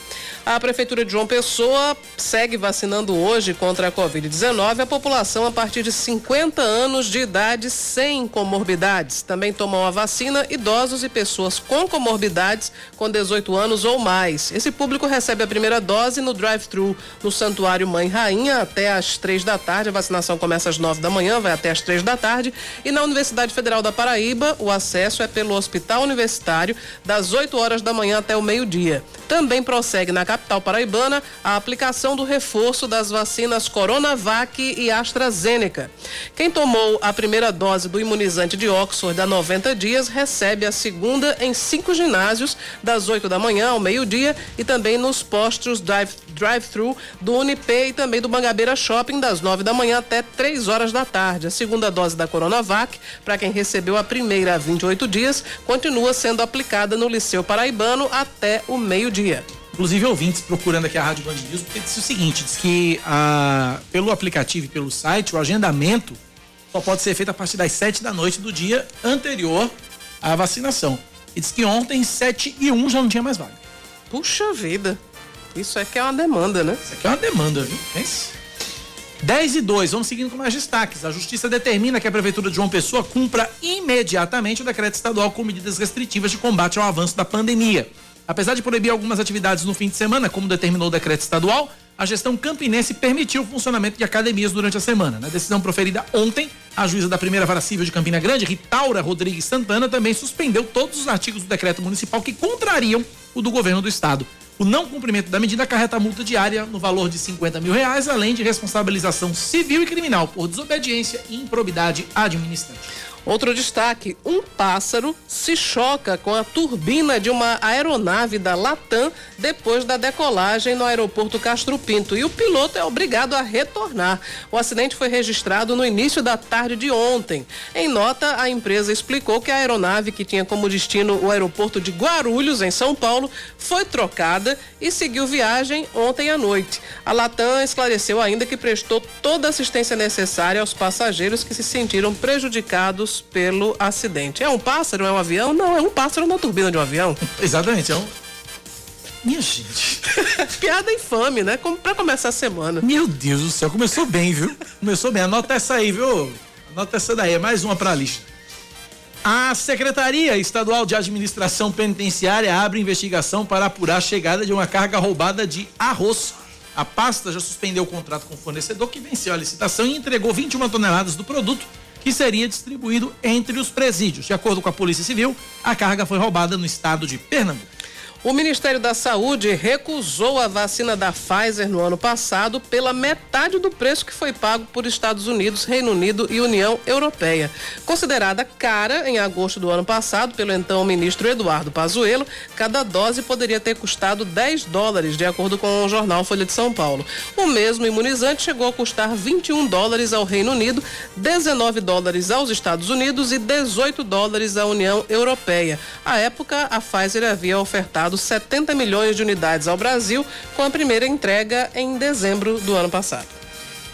A Prefeitura de João Pessoa segue vacinando hoje contra a Covid-19 a população a partir de 50 anos de idade sem comorbidades. Também tomam a vacina idosos e pessoas com comorbidades com 18 anos ou mais. Esse público recebe a primeira dose no drive-thru no Santuário Mãe Rainha até às três da tarde. A vacinação começa às nove da manhã, vai até às três da tarde. E na Universidade Federal da Paraíba, o acesso é pelo Hospital Universitário das 8 horas da manhã até o meio-dia. Também prossegue na capital paraibana a aplicação do reforço das vacinas Coronavac e AstraZeneca. Quem tomou a primeira dose do imunizante de Oxford há 90 dias recebe a segunda em cinco ginásios, das 8 da manhã ao meio-dia e também nos postos drive-thru do Unip e também do Mangabeira Shopping, das 9 da manhã até 3 horas da tarde. A segunda dose da Coronavac, para quem recebeu a primeira há 28 dias, continua sendo aplicada no Liceu Paraibano até o meio-dia inclusive ouvintes procurando aqui a Rádio Band News, porque disse o seguinte, diz que ah, pelo aplicativo e pelo site, o agendamento só pode ser feito a partir das 7 da noite do dia anterior à vacinação. E diz que ontem, 7 e 1 já não tinha mais vaga. Puxa vida. Isso aqui é uma demanda, né? Isso aqui é uma demanda, viu? Pense. 10 e 2, vamos seguindo com mais destaques. A Justiça determina que a Prefeitura de João Pessoa cumpra imediatamente o decreto estadual com medidas restritivas de combate ao avanço da pandemia. Apesar de proibir algumas atividades no fim de semana, como determinou o decreto estadual, a gestão campinense permitiu o funcionamento de academias durante a semana. Na decisão proferida ontem, a juíza da primeira vara civil de Campina Grande, Ritaura Rodrigues Santana, também suspendeu todos os artigos do decreto municipal que contrariam o do governo do estado. O não cumprimento da medida acarreta multa diária no valor de 50 mil reais, além de responsabilização civil e criminal por desobediência e improbidade administrativa. Outro destaque: um pássaro se choca com a turbina de uma aeronave da Latam depois da decolagem no aeroporto Castro Pinto e o piloto é obrigado a retornar. O acidente foi registrado no início da tarde de ontem. Em nota, a empresa explicou que a aeronave, que tinha como destino o aeroporto de Guarulhos, em São Paulo, foi trocada e seguiu viagem ontem à noite. A Latam esclareceu ainda que prestou toda a assistência necessária aos passageiros que se sentiram prejudicados pelo acidente. É um pássaro? É um avião? Não, é um pássaro na turbina de um avião. Exatamente, é um. Minha gente. Piada infame, né? Como pra começar a semana. Meu Deus do céu, começou bem, viu? Começou bem. Anota essa aí, viu? Anota essa daí, é mais uma pra lista. A Secretaria Estadual de Administração Penitenciária abre investigação para apurar a chegada de uma carga roubada de arroz. A pasta já suspendeu o contrato com o fornecedor que venceu a licitação e entregou 21 toneladas do produto que seria distribuído entre os presídios. De acordo com a Polícia Civil, a carga foi roubada no estado de Pernambuco. O Ministério da Saúde recusou a vacina da Pfizer no ano passado pela metade do preço que foi pago por Estados Unidos, Reino Unido e União Europeia. Considerada cara em agosto do ano passado pelo então ministro Eduardo Pazuello, cada dose poderia ter custado 10 dólares, de acordo com o jornal Folha de São Paulo. O mesmo imunizante chegou a custar 21 dólares ao Reino Unido, 19 dólares aos Estados Unidos e 18 dólares à União Europeia. À época, a Pfizer havia ofertado 70 milhões de unidades ao Brasil, com a primeira entrega em dezembro do ano passado.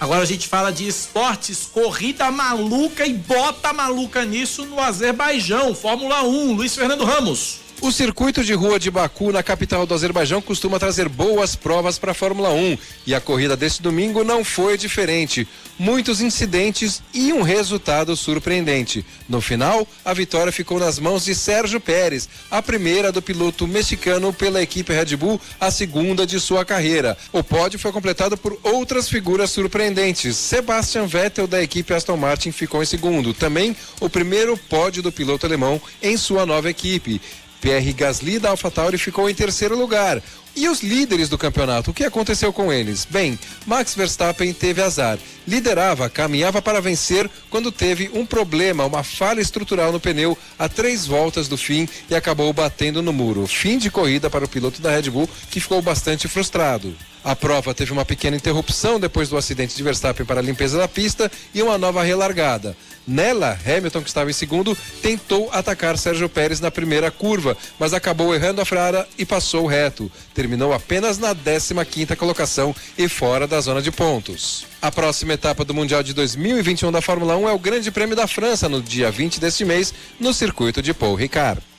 Agora a gente fala de esportes, corrida maluca e bota maluca nisso no Azerbaijão, Fórmula 1, Luiz Fernando Ramos. O circuito de rua de Baku, na capital do Azerbaijão, costuma trazer boas provas para a Fórmula 1 e a corrida deste domingo não foi diferente. Muitos incidentes e um resultado surpreendente. No final, a vitória ficou nas mãos de Sérgio Pérez, a primeira do piloto mexicano pela equipe Red Bull, a segunda de sua carreira. O pódio foi completado por outras figuras surpreendentes. Sebastian Vettel da equipe Aston Martin ficou em segundo. Também o primeiro pódio do piloto alemão em sua nova equipe. Pierre Gasly da AlphaTauri ficou em terceiro lugar. E os líderes do campeonato, o que aconteceu com eles? Bem, Max Verstappen teve azar. Liderava, caminhava para vencer quando teve um problema, uma falha estrutural no pneu a três voltas do fim e acabou batendo no muro. Fim de corrida para o piloto da Red Bull, que ficou bastante frustrado. A prova teve uma pequena interrupção depois do acidente de Verstappen para a limpeza da pista e uma nova relargada. Nela, Hamilton, que estava em segundo, tentou atacar Sérgio Pérez na primeira curva, mas acabou errando a frara e passou reto. Terminou apenas na 15ª colocação e fora da zona de pontos. A próxima etapa do Mundial de 2021 da Fórmula 1 é o Grande Prêmio da França, no dia 20 deste mês, no circuito de Paul Ricard.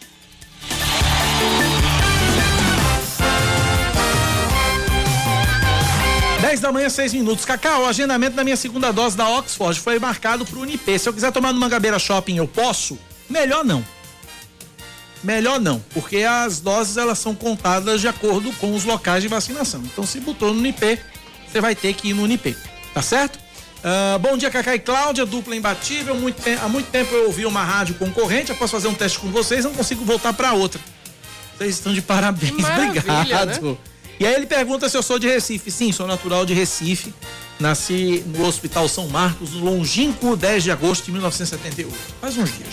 10 da manhã, 6 minutos. Cacau, o agendamento da minha segunda dose da Oxford foi marcado para o Unip. Se eu quiser tomar no Mangabeira Shopping, eu posso? Melhor não. Melhor não, porque as doses elas são contadas de acordo com os locais de vacinação. Então, se botou no Unip, você vai ter que ir no Unip. Tá certo? Uh, bom dia, Cacá e Cláudia, dupla imbatível. Muito há muito tempo eu ouvi uma rádio concorrente. Posso fazer um teste com vocês, não consigo voltar para outra. Vocês estão de parabéns. Obrigado. Né? E aí ele pergunta se eu sou de Recife. Sim, sou natural de Recife. Nasci no Hospital São Marcos, no longínquo 10 de agosto de 1978. Faz uns dias.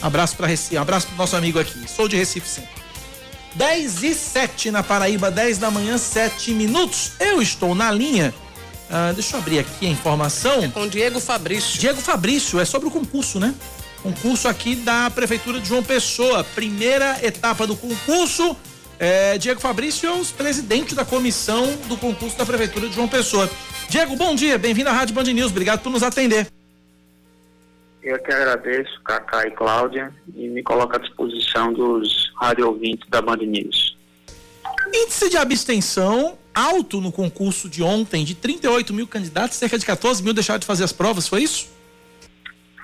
Abraço para Recife, abraço pro nosso amigo aqui. Sou de Recife sempre. 10 e 7 na Paraíba, 10 da manhã, 7 minutos. Eu estou na linha. Ah, deixa eu abrir aqui a informação. É com Diego Fabrício. Diego Fabrício, é sobre o concurso, né? Concurso aqui da Prefeitura de João Pessoa. Primeira etapa do concurso é, Diego Fabrício é o presidente da comissão do concurso da Prefeitura de João Pessoa. Diego, bom dia, bem-vindo à Rádio Band News, obrigado por nos atender. Eu que agradeço, Cacá e Cláudia, e me coloco à disposição dos rádio ouvintes da Band News. Índice de abstenção alto no concurso de ontem, de 38 mil candidatos, cerca de 14 mil deixaram de fazer as provas, foi isso?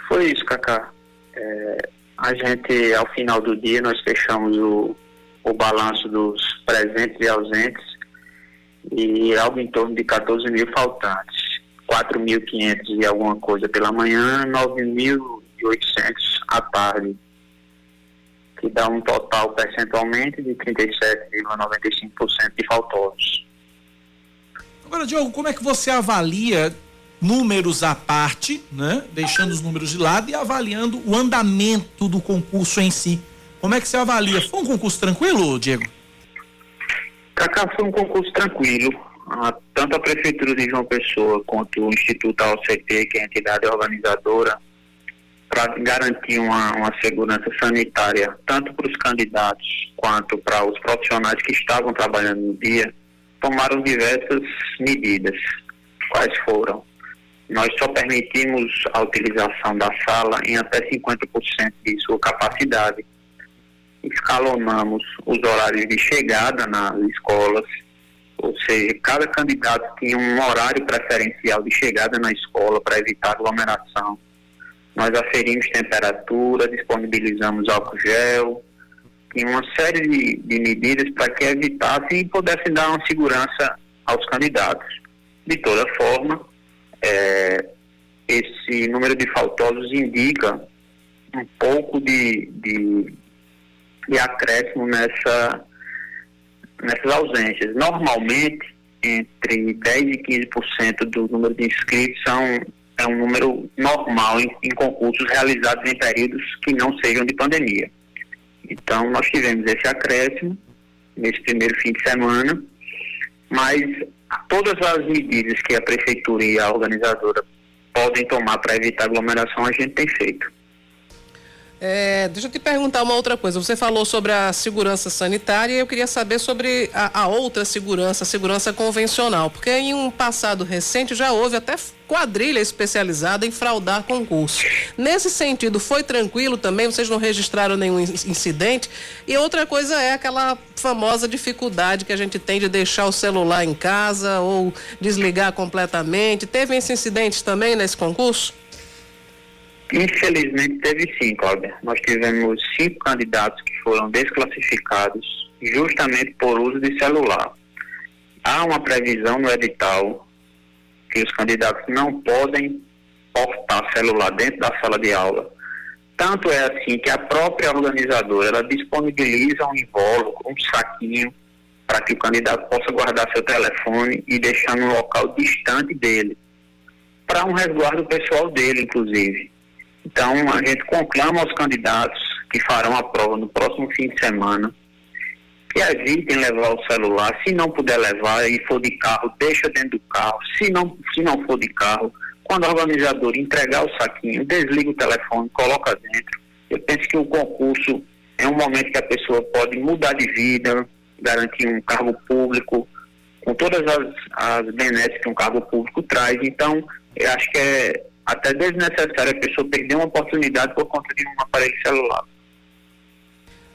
Foi isso, Cacá. É, a gente, ao final do dia, nós fechamos o, o balanço dos presentes e ausentes e algo em torno de 14 mil faltantes. 4.500 e alguma coisa pela manhã, 9.800 à tarde. que dá um total percentualmente de 37,95% de faltosos. Agora, Diogo, como é que você avalia números à parte, né? Deixando os números de lado e avaliando o andamento do concurso em si. Como é que você avalia? Foi um concurso tranquilo, Diego? Cacá foi um concurso tranquilo. Ah, tanto a Prefeitura de João Pessoa quanto o Instituto AOCP, que é a entidade organizadora, para garantir uma, uma segurança sanitária, tanto para os candidatos quanto para os profissionais que estavam trabalhando no dia, tomaram diversas medidas. Quais foram? Nós só permitimos a utilização da sala em até 50% de sua capacidade. Escalonamos os horários de chegada nas escolas, ou seja, cada candidato tinha um horário preferencial de chegada na escola para evitar aglomeração. Nós aferimos temperatura, disponibilizamos álcool gel, e uma série de, de medidas para que evitasse e pudesse dar uma segurança aos candidatos. De toda forma, é, esse número de faltosos indica um pouco de, de, de acréscimo nessa, nessas ausências. Normalmente, entre 10% e 15% do número de inscritos são, é um número normal em, em concursos realizados em períodos que não sejam de pandemia. Então, nós tivemos esse acréscimo nesse primeiro fim de semana, mas todas as medidas que a prefeitura e a organizadora podem tomar para evitar aglomeração, a gente tem feito. É, deixa eu te perguntar uma outra coisa. Você falou sobre a segurança sanitária e eu queria saber sobre a, a, outra segurança, a segurança convencional. Porque em um passado recente já houve até quadrilha especializada em fraudar concurso. Nesse sentido, foi tranquilo também? Vocês não registraram nenhum incidente? E outra coisa é aquela famosa dificuldade que a gente tem de deixar o celular em casa ou desligar completamente. Teve esses incidentes também nesse concurso? Infelizmente teve sim, Cláudia. Nós tivemos cinco candidatos que foram desclassificados justamente por uso de celular. Há uma previsão no edital que os candidatos não podem portar celular dentro da sala de aula. Tanto é assim que a própria organizadora ela disponibiliza um invólucro, um saquinho, para que o candidato possa guardar seu telefone e deixar no local distante dele, para um resguardo pessoal dele, inclusive. Então, a gente conclama aos candidatos que farão a prova no próximo fim de semana que evitem levar o celular. Se não puder levar e for de carro, deixa dentro do carro. Se não, se não for de carro, quando o organizador entregar o saquinho, desliga o telefone, coloca dentro. Eu penso que o concurso é um momento que a pessoa pode mudar de vida, garantir um cargo público, com todas as, as benesses que um cargo público traz. Então, eu acho que é até desnecessário a pessoa perder uma oportunidade por conta de um aparelho celular.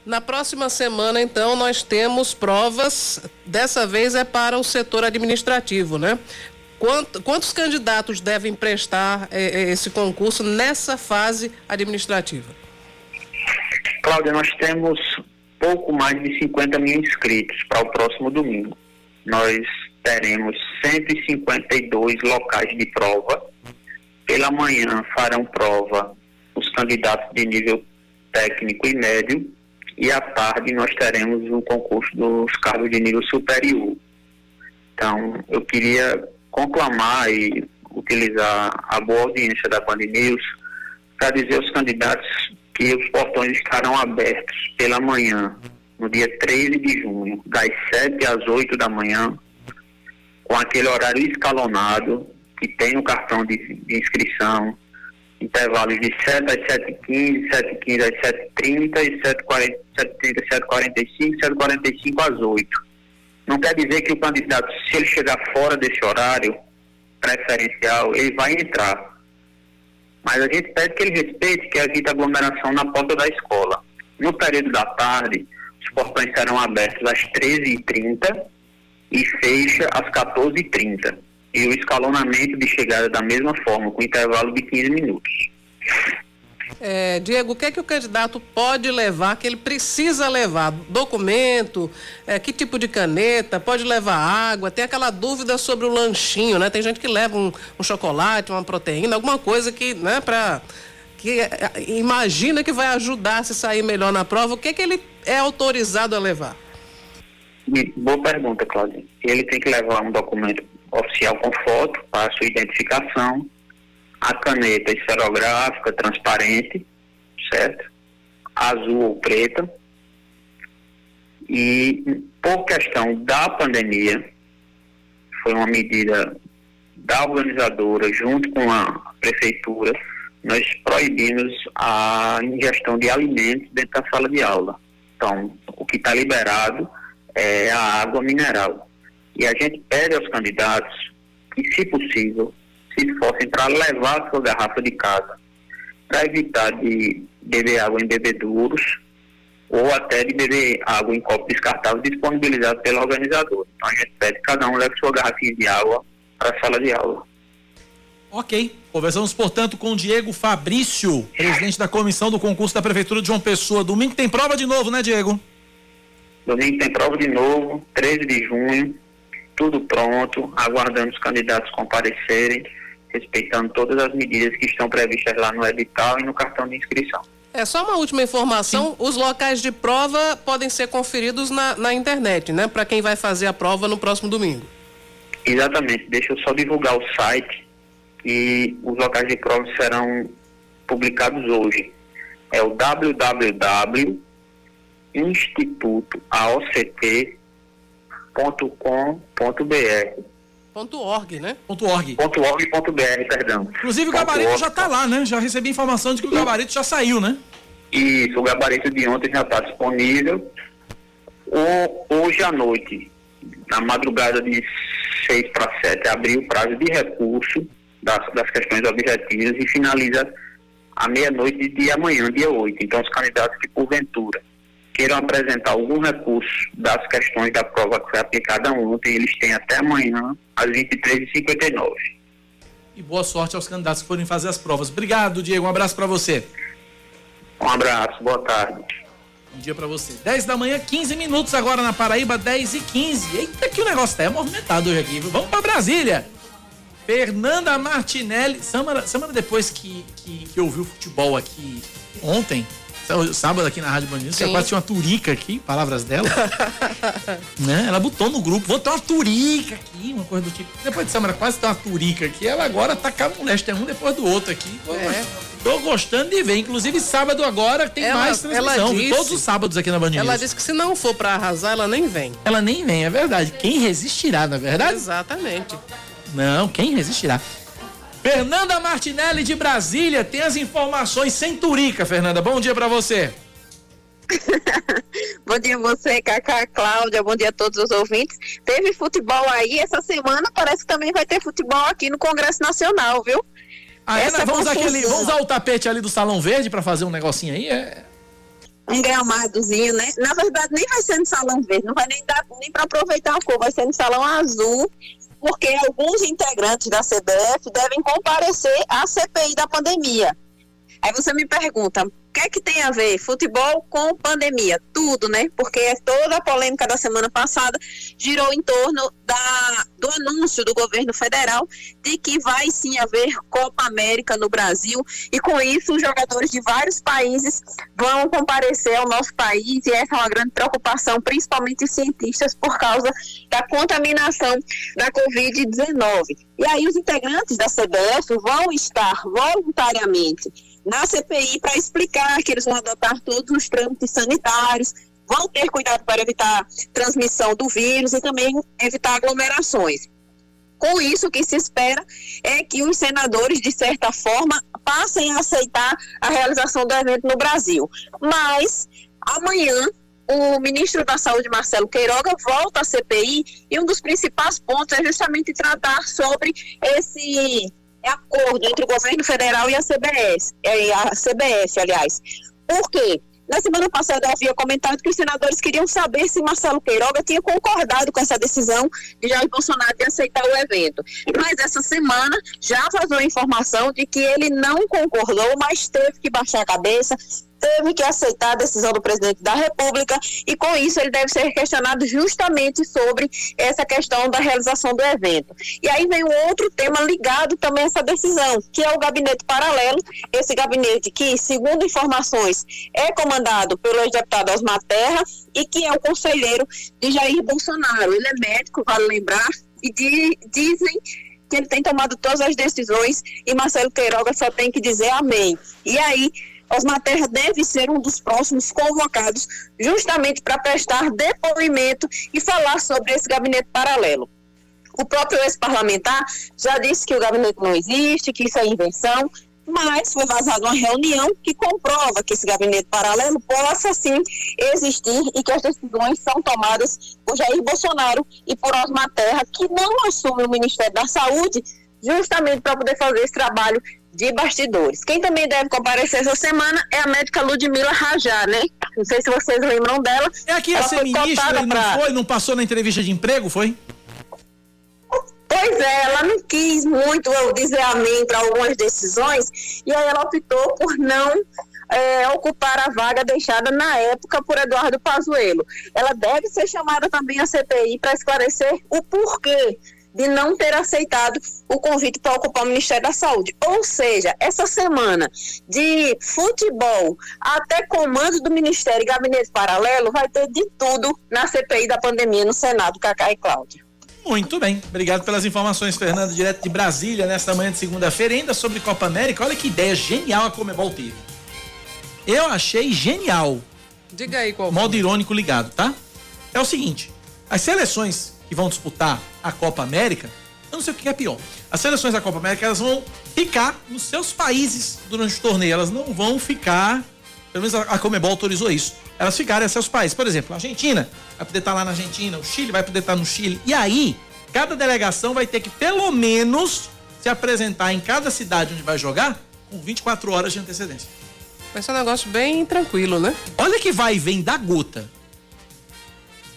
Na próxima semana, então, nós temos provas, dessa vez é para o setor administrativo, né? quantos candidatos devem prestar eh, eh, esse concurso nessa fase administrativa? Cláudia, nós temos pouco mais de 50 mil inscritos para o próximo domingo. Nós teremos 152 locais de prova pela manhã farão prova os candidatos de nível técnico e médio e à tarde nós teremos o concurso dos cargos de nível superior. Então, eu queria conclamar e utilizar a boa audiência da Band para dizer aos candidatos que os portões estarão abertos pela manhã, no dia 13 de junho, das 7 às 8 da manhã, com aquele horário escalonado, que tem o cartão de, de inscrição, intervalos de 7 às 7h15, 7h15 às 7h30 e 7h30 às 7h45, 7h45 às 8 Não quer dizer que o candidato, se ele chegar fora desse horário preferencial, ele vai entrar. Mas a gente pede que ele respeite, que evite aglomeração na porta da escola. No período da tarde, os portões serão abertos às 13h30 e fecha às 14h30 e o escalonamento de chegada da mesma forma, com intervalo de 15 minutos. É, Diego, o que é que o candidato pode levar, que ele precisa levar? Documento, é, que tipo de caneta, pode levar água, tem aquela dúvida sobre o lanchinho, né? Tem gente que leva um, um chocolate, uma proteína, alguma coisa que, né, para que eh, imagina que vai ajudar se sair melhor na prova, o que, que ele é autorizado a levar? Boa pergunta, Cláudia. Ele tem que levar um documento oficial com foto sua identificação, a caneta esferográfica transparente, certo? Azul ou preta. E por questão da pandemia, foi uma medida da organizadora junto com a prefeitura, nós proibimos a ingestão de alimentos dentro da sala de aula. Então, o que está liberado é a água mineral. E a gente pede aos candidatos que, se possível, se esforcem para levar a sua garrafa de casa, para evitar de beber água em bebedouros ou até de beber água em copo descartável disponibilizado pelo organizador. Então a gente pede que cada um leve sua garrafinha de água para a sala de aula. Ok. Conversamos, portanto, com o Diego Fabrício, presidente da comissão do concurso da Prefeitura de João Pessoa. Domingo tem prova de novo, né, Diego? Domingo tem prova de novo, 13 de junho, tudo pronto, aguardando os candidatos comparecerem, respeitando todas as medidas que estão previstas lá no edital e no cartão de inscrição. É só uma última informação: Sim. os locais de prova podem ser conferidos na, na internet, né? Para quem vai fazer a prova no próximo domingo. Exatamente. Deixa eu só divulgar o site e os locais de prova serão publicados hoje. É o www.institutoaoct.com.br Ponto .org, né? Ponto .org. Ponto .org.br, perdão. Inclusive o gabarito já está lá, né? Já recebi informação de que o gabarito já saiu, né? Isso, o gabarito de ontem já está disponível. hoje à noite, na madrugada de 6 para 7, abriu o prazo de recurso das, das questões objetivas e finaliza à meia-noite de amanhã, dia 8. Então, os candidatos que, porventura, queiram apresentar algum recurso das questões da prova que foi aplicada ontem, eles têm até amanhã, às 23h59. E boa sorte aos candidatos que forem fazer as provas. Obrigado, Diego. Um abraço para você. Um abraço, boa tarde. Bom dia para você. 10 da manhã, 15 minutos agora na Paraíba, 10 e 15. Eita, que o negócio tá é movimentado hoje aqui. Vamos para Brasília. Fernanda Martinelli, semana, semana depois que, que, que eu vi o futebol aqui ontem, sábado aqui na Rádio Bandeirantes, já quase tinha uma turica aqui, palavras dela. né? Ela botou no grupo, vou ter uma turica aqui, uma coisa do tipo. Depois de semana quase tem uma turica aqui, ela agora tá cá molesta um depois do outro aqui. É. Tô gostando de ver. Inclusive, sábado agora tem ela, mais transmissão. Disse, todos os sábados aqui na Band Ela disse que se não for para arrasar, ela nem vem. Ela nem vem, é verdade. Quem resistirá, na é verdade? Exatamente. Não, quem resistirá? Fernanda Martinelli de Brasília tem as informações sem turica, Fernanda. Bom dia para você. bom dia a você, Cacá, Cláudia, bom dia a todos os ouvintes. Teve futebol aí essa semana, parece que também vai ter futebol aqui no Congresso Nacional, viu? Ah, é, vamos, aquele, vamos usar o tapete ali do Salão Verde para fazer um negocinho aí? É... Um gramadozinho, né? Na verdade, nem vai ser no Salão Verde, não vai nem dar nem para aproveitar a cor, vai ser no Salão Azul porque alguns integrantes da CBF devem comparecer à CPI da pandemia. Aí você me pergunta, que é que tem a ver futebol com pandemia? Tudo, né? Porque toda a polêmica da semana passada girou em torno da, do anúncio do governo federal de que vai sim haver Copa América no Brasil e com isso os jogadores de vários países vão comparecer ao nosso país e essa é uma grande preocupação, principalmente cientistas, por causa da contaminação da Covid-19. E aí os integrantes da CBF vão estar voluntariamente na CPI para explicar que eles vão adotar todos os trâmites sanitários, vão ter cuidado para evitar transmissão do vírus e também evitar aglomerações. Com isso, o que se espera é que os senadores, de certa forma, passem a aceitar a realização do evento no Brasil. Mas, amanhã, o ministro da Saúde, Marcelo Queiroga, volta à CPI e um dos principais pontos é justamente tratar sobre esse acordo entre o governo federal e a CBS, é, a CBS, aliás. Por quê? Na semana passada eu havia comentado que os senadores queriam saber se Marcelo Queiroga tinha concordado com essa decisão de Jair Bolsonaro de aceitar o evento. Mas essa semana já vazou a informação de que ele não concordou, mas teve que baixar a cabeça, teve que aceitar a decisão do presidente da República e com isso ele deve ser questionado justamente sobre essa questão da realização do evento. E aí vem um outro tema ligado também a essa decisão, que é o gabinete paralelo, esse gabinete que, segundo informações, é comandado pelo ex-deputado Osmar Terra e que é o conselheiro de Jair Bolsonaro. Ele é médico, vale lembrar, e dizem que ele tem tomado todas as decisões e Marcelo Queiroga só tem que dizer amém. E aí, Osmar Terra deve ser um dos próximos convocados justamente para prestar depoimento e falar sobre esse gabinete paralelo. O próprio ex-parlamentar já disse que o gabinete não existe, que isso é invenção, mas foi vazada uma reunião que comprova que esse gabinete paralelo possa sim existir e que as decisões são tomadas por Jair Bolsonaro e por Osmar Terra, que não assume o Ministério da Saúde justamente para poder fazer esse trabalho de bastidores. Quem também deve comparecer essa semana é a médica Ludmila Rajá, né? Não sei se vocês lembram dela. É aqui a ser ministra, não pra... foi, não passou na entrevista de emprego, foi? Pois é, ela não quis muito dizer amém para algumas decisões e aí ela optou por não é, ocupar a vaga deixada na época por Eduardo Pazuello. Ela deve ser chamada também à CPI para esclarecer o porquê de não ter aceitado o convite para ocupar o Ministério da Saúde. Ou seja, essa semana de futebol até comando do Ministério e gabinete paralelo vai ter de tudo na CPI da pandemia no Senado, Cacá e Cláudia. Muito bem, obrigado pelas informações, Fernando, direto de Brasília, nesta manhã de segunda-feira, ainda sobre Copa América. Olha que ideia genial a Comebol teve. Eu achei genial. Diga aí qual. Modo irônico ligado, tá? É o seguinte: as seleções que vão disputar a Copa América, eu não sei o que é pior. As seleções da Copa América, elas vão ficar nos seus países durante o torneio, elas não vão ficar, pelo menos a Comebol autorizou isso, elas ficarem em seus países. Por exemplo, a Argentina vai poder estar lá na Argentina, o Chile vai poder estar no Chile. E aí, cada delegação vai ter que pelo menos se apresentar em cada cidade onde vai jogar com 24 horas de antecedência. Vai ser um negócio bem tranquilo, né? Olha que vai e vem da gota.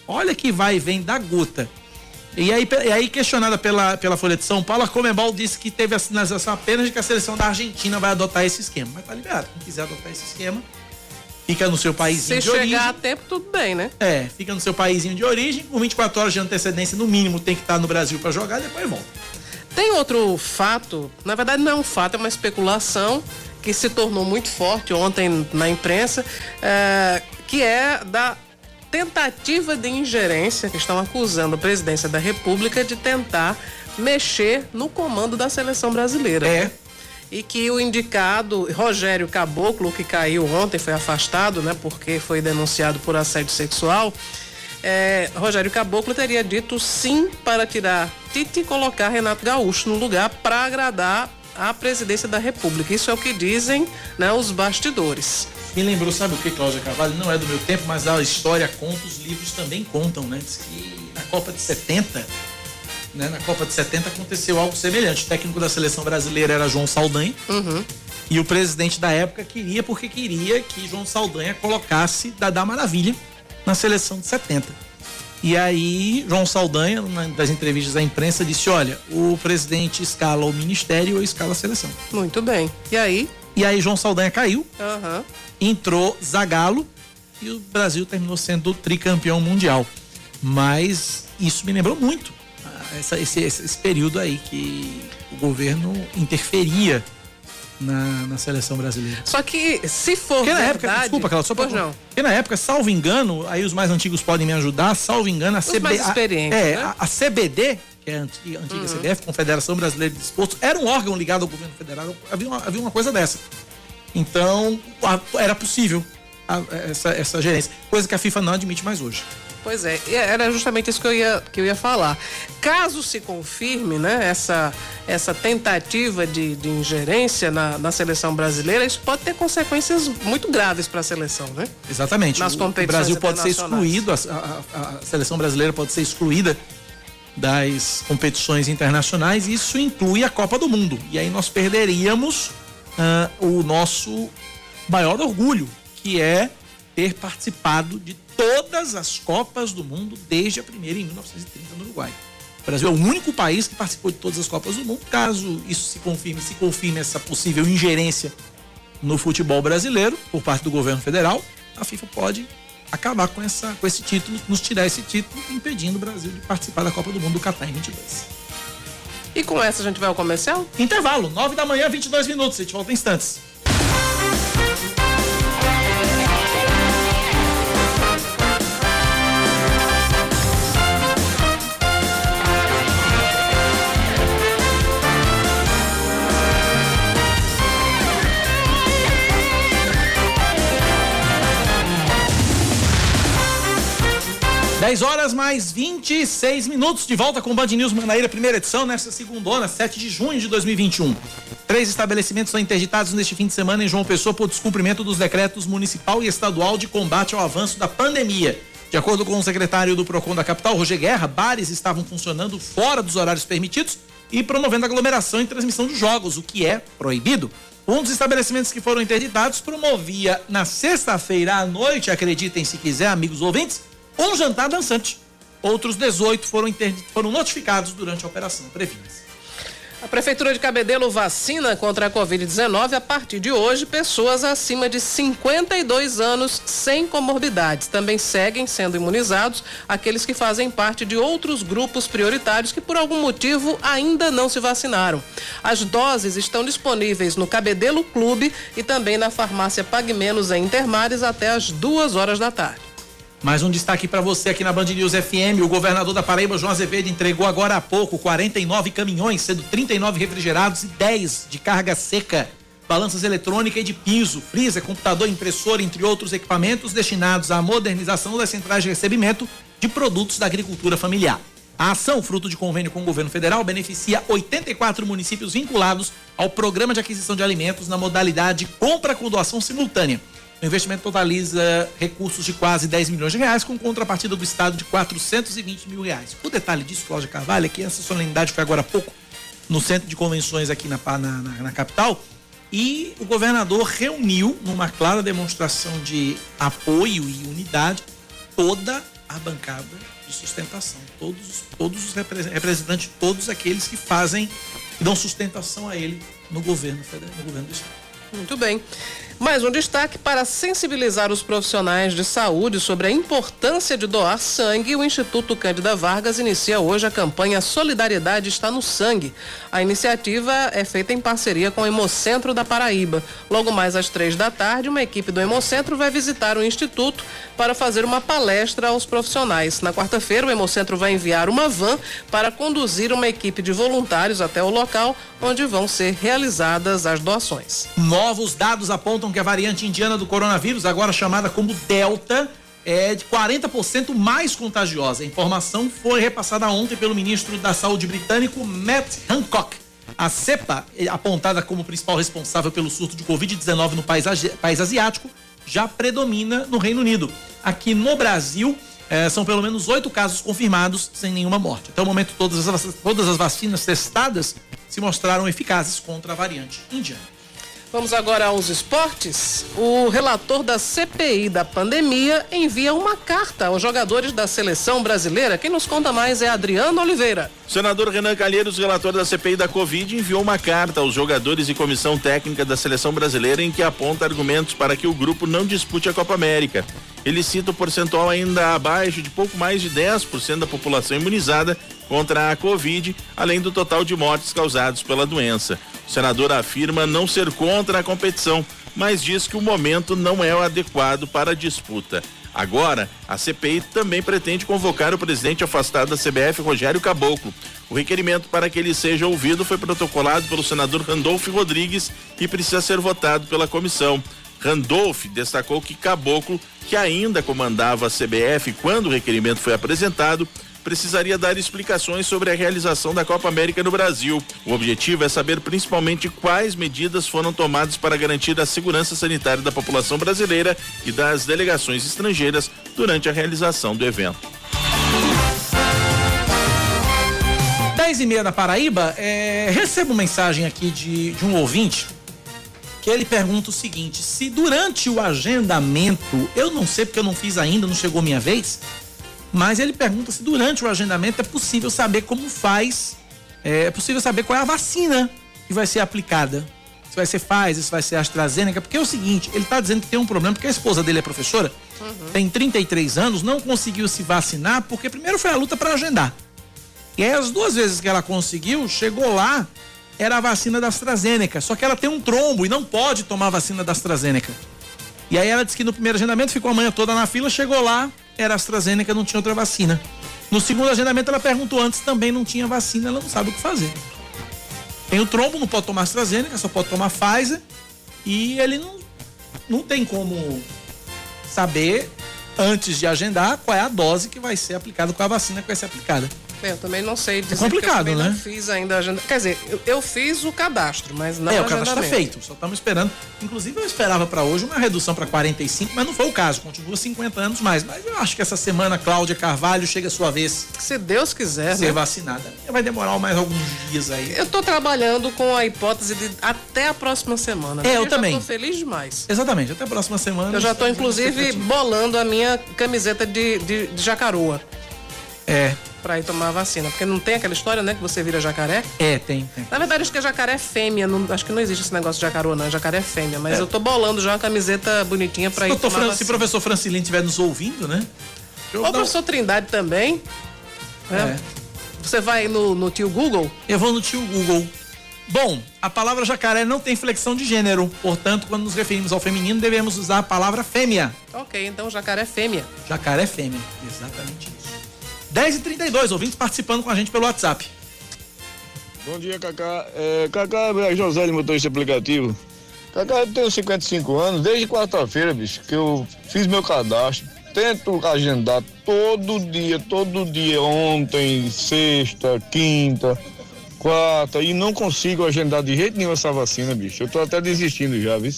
Olha que vai e vem da gota. E aí, e aí questionada pela, pela Folha de São Paulo, a Comebol disse que teve a sinalização apenas de que a seleção da Argentina vai adotar esse esquema. Mas tá liberado. Quem quiser adotar esse esquema, fica no seu país de origem. Se chegar a tempo, tudo bem, né? É, fica no seu país de origem, com 24 horas de antecedência, no mínimo, tem que estar no Brasil para jogar, depois volta. Tem outro fato, na verdade não é um fato, é uma especulação que se tornou muito forte ontem na imprensa, é, que é da tentativa de ingerência que estão acusando a presidência da República de tentar mexer no comando da seleção brasileira. É. E que o indicado Rogério Caboclo, que caiu ontem, foi afastado, né, porque foi denunciado por assédio sexual. É, Rogério Caboclo teria dito sim para tirar Tite e colocar Renato Gaúcho no lugar para agradar a presidência da República. Isso é o que dizem né, os bastidores. Me lembrou, sabe o que, Cláudia Carvalho? Não é do meu tempo, mas a história conta, os livros também contam, né? Diz que na Copa de 70, né? Na Copa de 70 aconteceu algo semelhante. O técnico da seleção brasileira era João Saldanha. Uhum. E o presidente da época queria, porque queria que João Saldanha colocasse Dadá Maravilha na seleção de 70. E aí, João Saldanha, das entrevistas à imprensa, disse: olha, o presidente escala o ministério ou escala a seleção. Muito bem. E aí? E aí, João Saldanha caiu. Uhum entrou Zagallo e o Brasil terminou sendo tricampeão mundial. Mas isso me lembrou muito ah, essa, esse, esse, período aí que o governo interferia na, na, seleção brasileira. Só que se for porque na verdade... época, desculpa, Cláudia, só pra, não. Porque na época, salvo engano, aí os mais antigos podem me ajudar, salvo engano, a CBD, é, né? a, a, CBD, que é a antiga, antiga uhum. CBF, Confederação Brasileira de Desporto, era um órgão ligado ao governo federal. Havia uma, havia uma coisa dessa. Então, era possível essa, essa gerência, coisa que a FIFA não admite mais hoje. Pois é, era justamente isso que eu ia, que eu ia falar. Caso se confirme né, essa, essa tentativa de, de ingerência na, na seleção brasileira, isso pode ter consequências muito graves para a seleção, né? Exatamente. Nas o, o Brasil pode ser excluído, a, a, a, seleção brasileira pode ser excluída das competições internacionais, e isso inclui a Copa do Mundo. E aí nós perderíamos uh, o nosso maior orgulho, que é ter participado de todas as Copas do Mundo desde a primeira em 1930 no Uruguai. O Brasil é o único país que participou de todas as Copas do Mundo. Caso isso se confirme, se confirme essa possível ingerência no futebol brasileiro por parte do governo federal, a FIFA pode acabar com, essa, com esse título, nos tirar esse título, impedindo o Brasil de participar da Copa do Mundo do Catar em 22. E com essa a gente vai ao comercial? Intervalo, 9 da manhã, 22 minutos. A gente volta em instantes. 10 horas mais 26 minutos, de volta com o Band News Manaíra, primeira edição, nesta segunda, 7 de junho de 2021. Três estabelecimentos são interditados neste fim de semana em João Pessoa por descumprimento dos decretos municipal e estadual de combate ao avanço da pandemia. De acordo com o secretário do PROCON da capital, Roger Guerra, bares estavam funcionando fora dos horários permitidos e promovendo aglomeração e transmissão de jogos, o que é proibido. Um dos estabelecimentos que foram interditados promovia na sexta-feira à noite, acreditem se quiser, amigos ouvintes, um jantar dançante. Outros 18 foram, foram notificados durante a operação prevista. A Prefeitura de Cabedelo vacina contra a Covid-19 a partir de hoje pessoas acima de 52 anos sem comorbidades. Também seguem sendo imunizados aqueles que fazem parte de outros grupos prioritários que por algum motivo ainda não se vacinaram. As doses estão disponíveis no Cabedelo Clube e também na farmácia Pague Menos em Intermares até as duas horas da tarde. Mais um destaque para você aqui na Band News FM. O governador da Paraíba, João Azevedo, entregou agora há pouco 49 caminhões, sendo 39 refrigerados e 10 de carga seca, balanças eletrônica e de piso, freezer, computador, impressora, entre outros equipamentos destinados à modernização das centrais de recebimento de produtos da agricultura familiar. A ação, fruto de convênio com o governo federal, beneficia 84 municípios vinculados ao programa de aquisição de alimentos na modalidade compra com doação simultânea o investimento totaliza recursos de quase 10 milhões de reais, com contrapartida do Estado de 420 mil reais. O detalhe disso, Cláudia Carvalho, é que essa solenidade foi agora há pouco no centro de convenções aqui na, na, na, na capital e o governador reuniu, numa clara demonstração de apoio e unidade, toda a bancada de sustentação. Todos, todos os representantes, todos aqueles que fazem, que dão sustentação a ele no governo federal, no governo do Estado. Muito bem. Mais um destaque para sensibilizar os profissionais de saúde sobre a importância de doar sangue. O Instituto Cândida Vargas inicia hoje a campanha Solidariedade está no sangue. A iniciativa é feita em parceria com o Hemocentro da Paraíba. Logo mais às três da tarde, uma equipe do Hemocentro vai visitar o Instituto para fazer uma palestra aos profissionais. Na quarta-feira, o Hemocentro vai enviar uma van para conduzir uma equipe de voluntários até o local onde vão ser realizadas as doações. Novos dados apontam que a variante indiana do coronavírus, agora chamada como Delta, é de 40% mais contagiosa. A informação foi repassada ontem pelo ministro da Saúde britânico Matt Hancock. A cepa, é apontada como principal responsável pelo surto de Covid-19 no país, país, asiático, já predomina no Reino Unido. Aqui no Brasil, eh, são pelo menos oito casos confirmados sem nenhuma morte. Até o momento, todas as, todas as vacinas testadas se mostraram eficazes contra a variante indiana. Vamos agora aos esportes. O relator da CPI da pandemia envia uma carta aos jogadores da seleção brasileira. Quem nos conta mais é Adriano Oliveira. senador Renan Calheiros, relator da CPI da Covid, enviou uma carta aos jogadores e comissão técnica da seleção brasileira em que aponta argumentos para que o grupo não dispute a Copa América. Ele cita o percentual ainda abaixo de pouco mais de 10% da população imunizada contra a Covid, além do total de mortes causadas pela doença. O senador afirma não ser contra a competição, mas diz que o momento não é o adequado para a disputa. Agora, a CPI também pretende convocar o presidente afastado da CBF, Rogério Caboclo. O requerimento para que ele seja ouvido foi protocolado pelo senador Randolfo Rodrigues e precisa ser votado pela comissão. Randolph destacou que Caboclo, que ainda comandava a CBF quando o requerimento foi apresentado, precisaria dar explicações sobre a realização da Copa América no Brasil. O objetivo é saber principalmente quais medidas foram tomadas para garantir a segurança sanitária da população brasileira e das delegações estrangeiras durante a realização do evento. 10 e meia da Paraíba, é, recebo mensagem aqui de, de um ouvinte que ele pergunta o seguinte: se durante o agendamento, eu não sei porque eu não fiz ainda, não chegou minha vez, mas ele pergunta se durante o agendamento é possível saber como faz, é, é possível saber qual é a vacina que vai ser aplicada. se vai ser Pfizer, se vai ser AstraZeneca, porque é o seguinte, ele está dizendo que tem um problema, porque a esposa dele é professora, uhum. tem 33 anos, não conseguiu se vacinar, porque primeiro foi a luta para agendar. E aí as duas vezes que ela conseguiu, chegou lá, era a vacina da AstraZeneca, só que ela tem um trombo e não pode tomar a vacina da AstraZeneca. E aí ela disse que no primeiro agendamento ficou a manhã toda na fila, chegou lá, era AstraZeneca, não tinha outra vacina. No segundo agendamento ela perguntou antes, também não tinha vacina, ela não sabe o que fazer. Tem o trombo, não pode tomar AstraZeneca, só pode tomar Pfizer. E ele não, não tem como saber, antes de agendar, qual é a dose que vai ser aplicada, qual é a vacina que vai ser aplicada. É, eu também não sei dizer. É complicado, eu né? Não fiz ainda agenda. Quer dizer, eu, eu, fiz o cadastro, mas não É, o cadastro está feito, só estamos esperando. Inclusive, eu esperava para hoje uma redução para 45, mas não foi o caso, continua 50 anos mais. Mas eu acho que essa semana, Cláudia Carvalho, chega a sua vez. Se Deus quiser, ser né? vacinada. Vai demorar mais alguns dias aí. Eu estou trabalhando com a hipótese de até a próxima semana. É, eu, eu também. Estou feliz demais. Exatamente, até a próxima semana. Eu já estou, inclusive, bolando a minha camiseta de, de, de jacaroa. É, para ir tomar a vacina. Porque não tem aquela história, né, que você vira jacaré? É, tem. tem. Na verdade, acho que é jacaré fêmea. Não, acho que não existe esse negócio de jacarô, não. Jacaré é fêmea. Mas é. eu tô bolando já uma camiseta bonitinha para ir tomar Fran, Se o professor Francilino estiver nos ouvindo, né? Ou o professor Trindade também. Né? É. Você vai no, no tio Google? Eu vou no tio Google. Bom, a palavra jacaré não tem flexão de gênero, portanto, quando nos referimos ao feminino, devemos usar a palavra fêmea. Ok, então jacaré é fêmea. Jacaré é fêmea, exatamente isso. 10 e 32 ouvintes participando com a gente pelo WhatsApp. Bom dia, Cacá. É, Cacá é José motorista aplicativo. Cacá, eu tenho 55 anos, desde quarta-feira, bicho, que eu fiz meu cadastro. Tento agendar todo dia, todo dia, ontem, sexta, quinta, quarta, e não consigo agendar de jeito nenhum essa vacina, bicho. Eu tô até desistindo já, viu?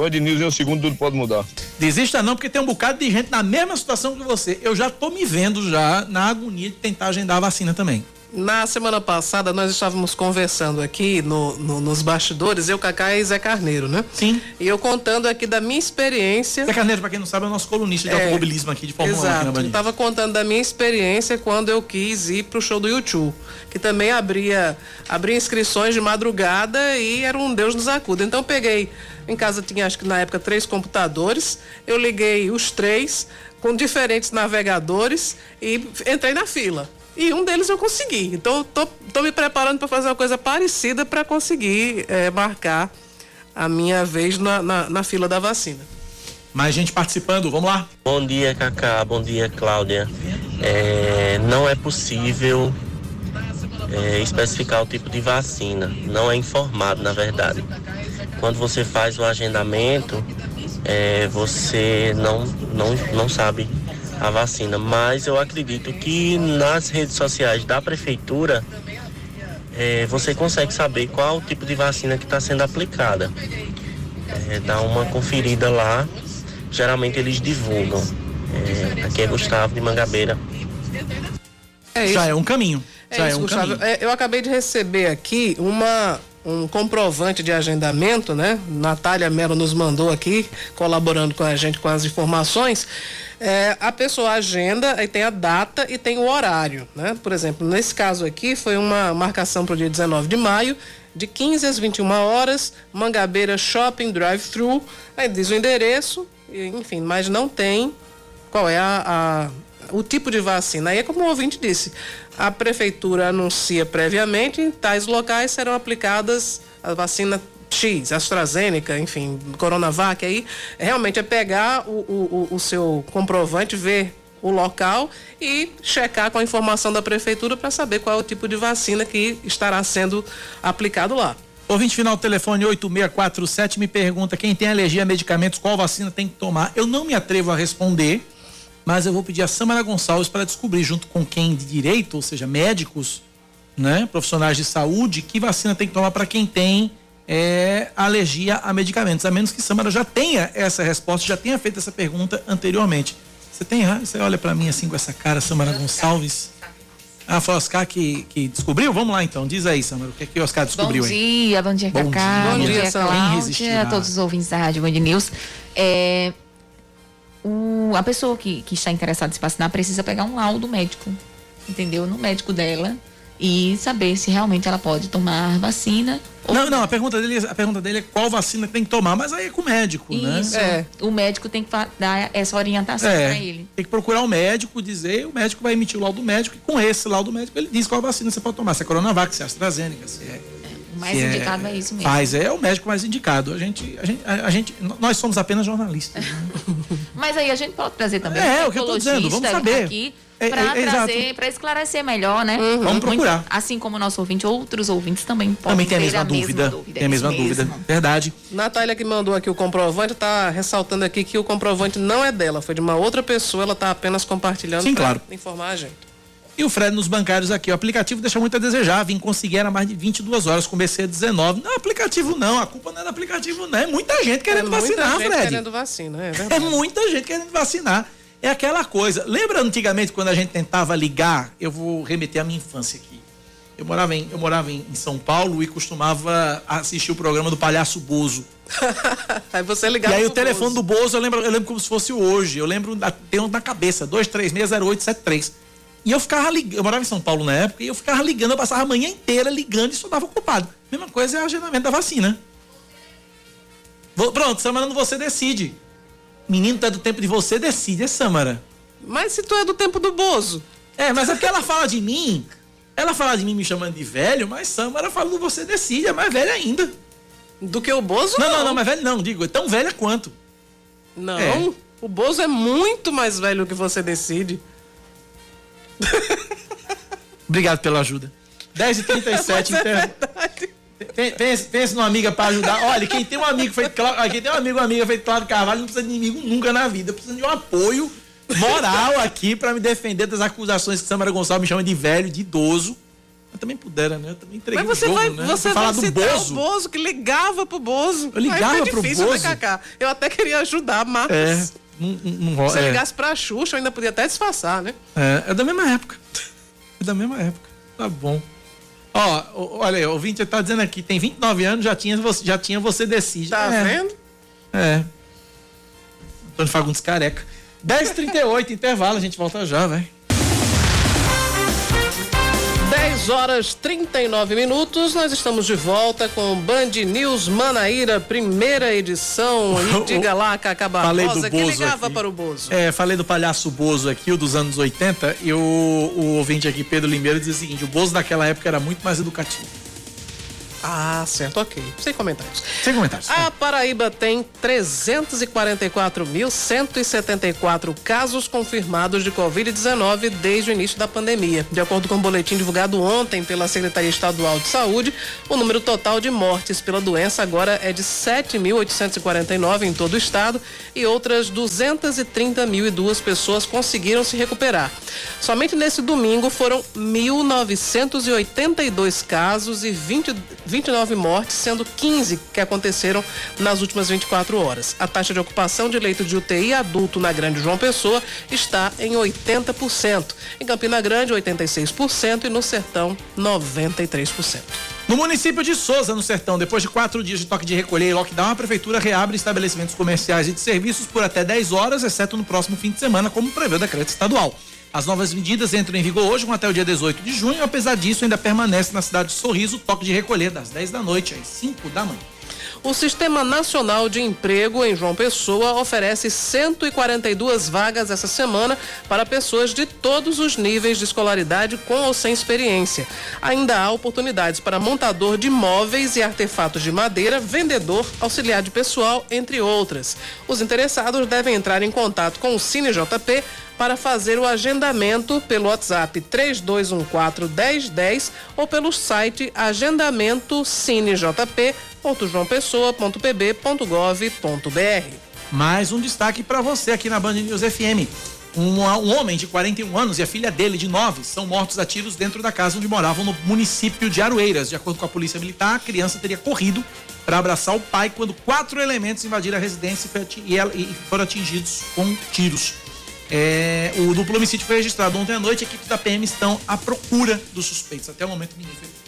Band News em um segundo tudo pode mudar. Desista não, porque tem um bocado de gente na mesma situação que você. Eu já tô me vendo já na agonia de tentar agendar a vacina também. Na semana passada nós estávamos conversando aqui no, no, nos bastidores, eu, Cacá e Zé Carneiro, né? Sim. E eu contando aqui da minha experiência. Zé Carneiro, para quem não sabe, é o nosso colunista de é, automobilismo aqui de Fórmula exato, 1 aqui na Band. Eu tava contando da minha experiência quando eu quis ir pro show do YouTube, que também abria, abria inscrições de madrugada e era um Deus nos acuda. Então eu peguei, em casa tinha acho que na época três computadores, eu liguei os três com diferentes navegadores e entrei na fila. E um deles eu consegui. Então, tô, tô me preparando para fazer uma coisa parecida para conseguir é, marcar a minha vez na, na, na, fila da vacina. Mais gente participando, vamos lá. Bom dia, Cacá. Bom dia, Cláudia. É, não é possível é, especificar o tipo de vacina. Não é informado, na verdade. Quando você faz o agendamento, é, você não, não, não sabe a vacina, mas eu acredito que nas redes sociais da prefeitura é, você consegue saber qual o tipo de vacina que está sendo aplicada. É, dá uma conferida lá, geralmente eles divulgam. É, aqui é Gustavo de Mangabeira. É Já é um caminho. É Já isso, é um Gustavo. caminho. eu acabei de receber aqui uma um comprovante de agendamento, né? Natália Mello nos mandou aqui, colaborando com a gente com as informações. É, a pessoa agenda, aí tem a data e tem o horário, né? Por exemplo, nesse caso aqui foi uma marcação para o dia 19 de maio, de 15 às 21 horas, Mangabeira Shopping Drive-Thru. Aí diz o endereço, enfim, mas não tem qual é a, a o tipo de vacina. Aí é como o ouvinte disse, a prefeitura anuncia previamente, em tais locais serão aplicadas a vacina X, AstraZeneca, enfim, Coronavac, aí realmente é pegar o, o, o seu comprovante, ver o local e checar com a informação da prefeitura para saber qual é o tipo de vacina que estará sendo aplicado lá. Ouvinte final do telefone 8647 me pergunta quem tem alergia a medicamentos, qual vacina tem que tomar. Eu não me atrevo a responder, mas eu vou pedir a Samara Gonçalves para descobrir, junto com quem de direito, ou seja, médicos, né, profissionais de saúde, que vacina tem que tomar para quem tem é, alergia a medicamentos. A menos que Samara já tenha essa resposta, já tenha feito essa pergunta anteriormente. Você tem, você olha para mim assim com essa cara, Samara Gonçalves. Ah, foi o Oscar que, que descobriu? Vamos lá então, diz aí, Samara, o que, é que o Oscar descobriu bom dia, aí? Bom dia, Cacá. Bom dia, bom dia, Cláudia, a todos os ouvintes da Rádio Band News. É, o, a pessoa que, que está interessada em se vacinar precisa pegar um laudo médico, entendeu? No médico dela, e saber se realmente ela pode tomar vacina. Não, não, a pergunta, dele, a pergunta dele é qual vacina tem que tomar, mas aí é com o médico, né? Isso. É. O médico tem que dar essa orientação é, para ele. Tem que procurar o um médico, dizer, o médico vai emitir o laudo médico e com esse laudo médico ele diz qual vacina você pode tomar, se é Coronavac, se é AstraZeneca, se é o mais indicado é, é, isso mesmo. Faz, é o médico mais indicado. A gente, a gente, a, a gente nós somos apenas jornalistas. Né? Mas aí a gente pode trazer também. É, o que eu tô dizendo, vamos saber. Aqui para é, é, trazer, para esclarecer melhor, né? Uhum. Vamos procurar. Muito, assim como o nosso ouvinte, outros ouvintes também podem também tem a mesma, a dúvida. mesma dúvida. Tem a mesma dúvida, verdade. Natália que mandou aqui o comprovante está ressaltando aqui que o comprovante não é dela, foi de uma outra pessoa, ela está apenas compartilhando Sim, claro. informar a gente. E o Fred nos bancários aqui, o aplicativo deixa muito a desejar. Vim conseguir era mais de 22 horas, comecei a 19. Não, aplicativo não, a culpa não é do aplicativo, não. É muita gente querendo é muita vacinar, gente Fred. querendo vacina, é verdade. É muita gente querendo vacinar. É aquela coisa. Lembra antigamente quando a gente tentava ligar? Eu vou remeter à minha infância aqui. Eu morava em, eu morava em, São Paulo e costumava assistir o programa do Palhaço Bozo. aí você ligava. E aí o telefone Bozo. do Bozo, eu lembro, eu lembro como se fosse hoje. Eu lembro, tem um na cabeça, 2360873. E eu ficava ligando, eu morava em São Paulo na época, e eu ficava ligando, eu passava a manhã inteira ligando e só dava ocupado. Mesma coisa é o agendamento da vacina. Vou, pronto, semana você decide. Menino, tu é do tempo de você, decide, é Samara. Mas se tu é do tempo do Bozo. É, mas é porque ela fala de mim. Ela fala de mim me chamando de velho, mas Samara fala do você decide, é mais velha ainda. Do que o Bozo? Não, não, não, não mais velho não, digo, é tão velha quanto. Não, é. o Bozo é muito mais velho que você decide. Obrigado pela ajuda. 10h37, inter... Pense, pense numa amiga para ajudar. Olha, quem tem um amigo feito quem tem um amigo, uma amiga feito Cláudio Carvalho não precisa de inimigo nunca na vida. Precisa de um apoio moral aqui para me defender das acusações que Samara Gonçalves me chama de velho, de idoso. Mas também pudera, né? Eu também entreguei Mas você jogo, vai, né? você vai do Bozo. o Bozo que ligava pro Bozo. Eu ligava pro difícil, né, Bozo. Né, Cacá? Eu até queria ajudar, mas é, não, não, se é. ligasse pra Xuxa, eu ainda podia até disfarçar, né? É, é da mesma época. É da mesma época. Tá bom. Ó, olha aí, o ouvinte tá dizendo aqui, tem 29 anos, já tinha você, já tinha você decide. Tá é. vendo? É. Antônio Fagundes careca. 10h38, intervalo, a gente volta já, velho. 10 horas 39 minutos, nós estamos de volta com Band News Manaíra, primeira edição. E diga lá, Cacá Barbosa, que ligava aqui. para o Bozo. É, falei do palhaço Bozo aqui, o dos anos 80, e o, o ouvinte aqui, Pedro Limeira, diz o seguinte: o Bozo daquela época era muito mais educativo. Ah, certo, ok. Sem comentários. Sem comentários. A Paraíba tem 344.174 casos confirmados de Covid-19 desde o início da pandemia. De acordo com o um boletim divulgado ontem pela Secretaria Estadual de Saúde, o número total de mortes pela doença agora é de 7.849 em todo o estado e outras 230.002 pessoas conseguiram se recuperar. Somente nesse domingo foram 1.982 casos e 20 29 mortes, sendo 15 que aconteceram nas últimas 24 horas. A taxa de ocupação de leito de UTI adulto na Grande João Pessoa está em 80%. Em Campina Grande, 86% e no Sertão, 93%. No município de Souza, no Sertão, depois de quatro dias de toque de recolher e lockdown, a prefeitura reabre estabelecimentos comerciais e de serviços por até 10 horas, exceto no próximo fim de semana, como prevê o decreto estadual. As novas medidas entram em vigor hoje, até o dia 18 de junho. Apesar disso, ainda permanece na cidade de Sorriso o toque de recolher das 10 da noite às 5 da manhã. O Sistema Nacional de Emprego em João Pessoa oferece 142 vagas essa semana para pessoas de todos os níveis de escolaridade com ou sem experiência. Ainda há oportunidades para montador de móveis e artefatos de madeira, vendedor, auxiliar de pessoal, entre outras. Os interessados devem entrar em contato com o Cine JP para fazer o agendamento pelo WhatsApp 3214 ou pelo site agendamentocinejp.joaopessoa.pb.gov.br. Mais um destaque para você aqui na Band News FM. Um, um, homem de 41 anos e a filha dele, de 9, são mortos a tiros dentro da casa onde moravam no município de Aroeiras. De acordo com a polícia militar, a criança teria corrido para abraçar o pai quando quatro elementos invadiram a residência e foram atingidos com tiros. É, o duplo homicídio foi registrado ontem à noite. Equipes da PM estão à procura dos suspeitos. Até o momento, ninguém foi.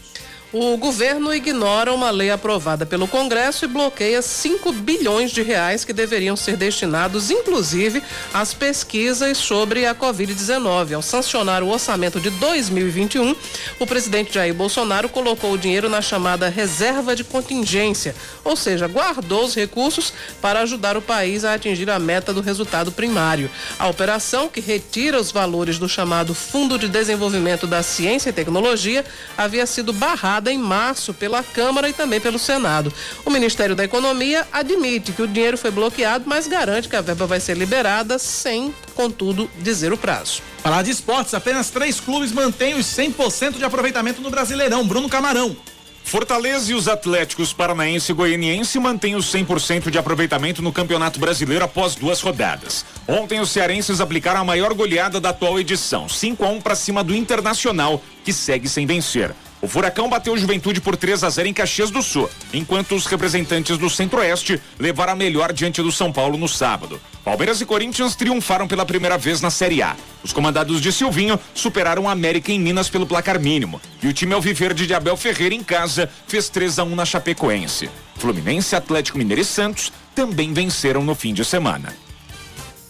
O governo ignora uma lei aprovada pelo Congresso e bloqueia 5 bilhões de reais que deveriam ser destinados, inclusive, às pesquisas sobre a Covid-19. Ao sancionar o orçamento de 2021, o presidente Jair Bolsonaro colocou o dinheiro na chamada reserva de contingência, ou seja, guardou os recursos para ajudar o país a atingir a meta do resultado primário. A operação, que retira os valores do chamado Fundo de Desenvolvimento da Ciência e Tecnologia, havia sido barrada em março pela Câmara e também pelo Senado. O Ministério da Economia admite que o dinheiro foi bloqueado, mas garante que a verba vai ser liberada sem, contudo, dizer o prazo. Falar de esportes, apenas três clubes mantêm os 100% de aproveitamento no Brasileirão. Bruno Camarão. Fortaleza e os Atléticos Paranaense e Goianiense mantêm os 100% de aproveitamento no Campeonato Brasileiro após duas rodadas. Ontem os cearenses aplicaram a maior goleada da atual edição, 5 a 1 para cima do Internacional, que segue sem vencer. O Furacão bateu o Juventude por 3 a 0 em Caxias do Sul, enquanto os representantes do Centro-Oeste levaram a melhor diante do São Paulo no sábado. Palmeiras e Corinthians triunfaram pela primeira vez na Série A. Os comandados de Silvinho superaram a América em Minas pelo placar mínimo. E o time Alviverde de Abel Ferreira em casa fez 3 a 1 na Chapecoense. Fluminense, Atlético Mineiro e Santos também venceram no fim de semana.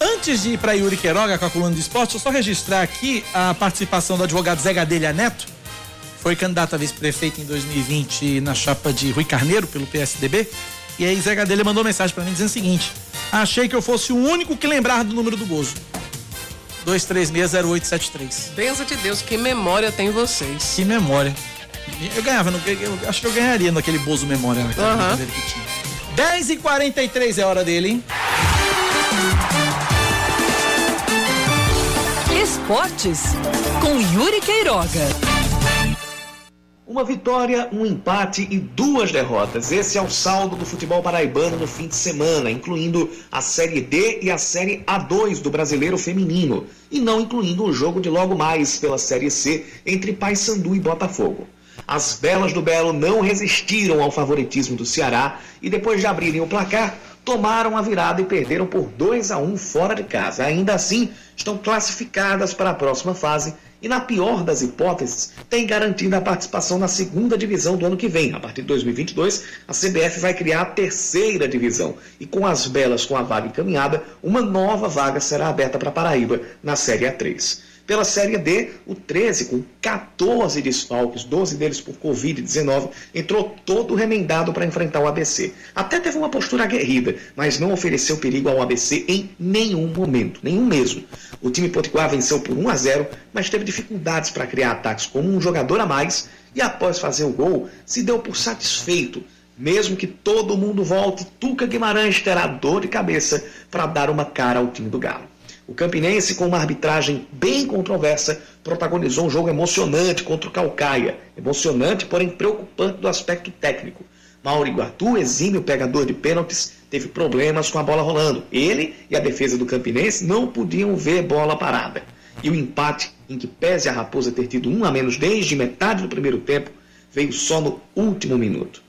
Antes de ir para Yuri Queiroga com a coluna de esporte, eu só registrar aqui a participação do advogado Zé Gadelha Neto, foi candidato a vice-prefeito em 2020 na chapa de Rui Carneiro, pelo PSDB. E aí Zé Gadelha mandou mensagem para mim dizendo o seguinte: Achei que eu fosse o único que lembrava do número do Bozo. 2360873. Benza de Deus, que memória tem vocês. Que memória. Eu ganhava, no, eu acho que eu ganharia naquele Bozo Memória naquela uhum. que tinha. 10 e 43 é hora dele, hein? Esportes com Yuri Queiroga. Uma vitória, um empate e duas derrotas. Esse é o saldo do futebol paraibano no fim de semana, incluindo a Série D e a Série A2 do Brasileiro Feminino, e não incluindo o jogo de logo mais pela Série C entre Paysandu e Botafogo. As Belas do Belo não resistiram ao favoritismo do Ceará e depois de abrirem o placar, tomaram a virada e perderam por 2 a 1 fora de casa. Ainda assim, estão classificadas para a próxima fase e, na pior das hipóteses, tem garantida a participação na segunda divisão do ano que vem. A partir de 2022, a CBF vai criar a terceira divisão e, com as belas com a vaga encaminhada, uma nova vaga será aberta para Paraíba na Série A3. Pela Série D, o 13, com 14 desfalques, 12 deles por Covid-19, entrou todo remendado para enfrentar o ABC. Até teve uma postura aguerrida, mas não ofereceu perigo ao ABC em nenhum momento, nenhum mesmo. O time potiguar venceu por 1 a 0, mas teve dificuldades para criar ataques com um jogador a mais e após fazer o gol, se deu por satisfeito. Mesmo que todo mundo volte, Tuca Guimarães terá dor de cabeça para dar uma cara ao time do Galo. O Campinense, com uma arbitragem bem controversa, protagonizou um jogo emocionante contra o Calcaia. Emocionante, porém preocupante do aspecto técnico. Mauro Iguatu, exímio pegador de pênaltis, teve problemas com a bola rolando. Ele e a defesa do Campinense não podiam ver bola parada. E o empate, em que pese a Raposa ter tido um a menos desde metade do primeiro tempo, veio só no último minuto.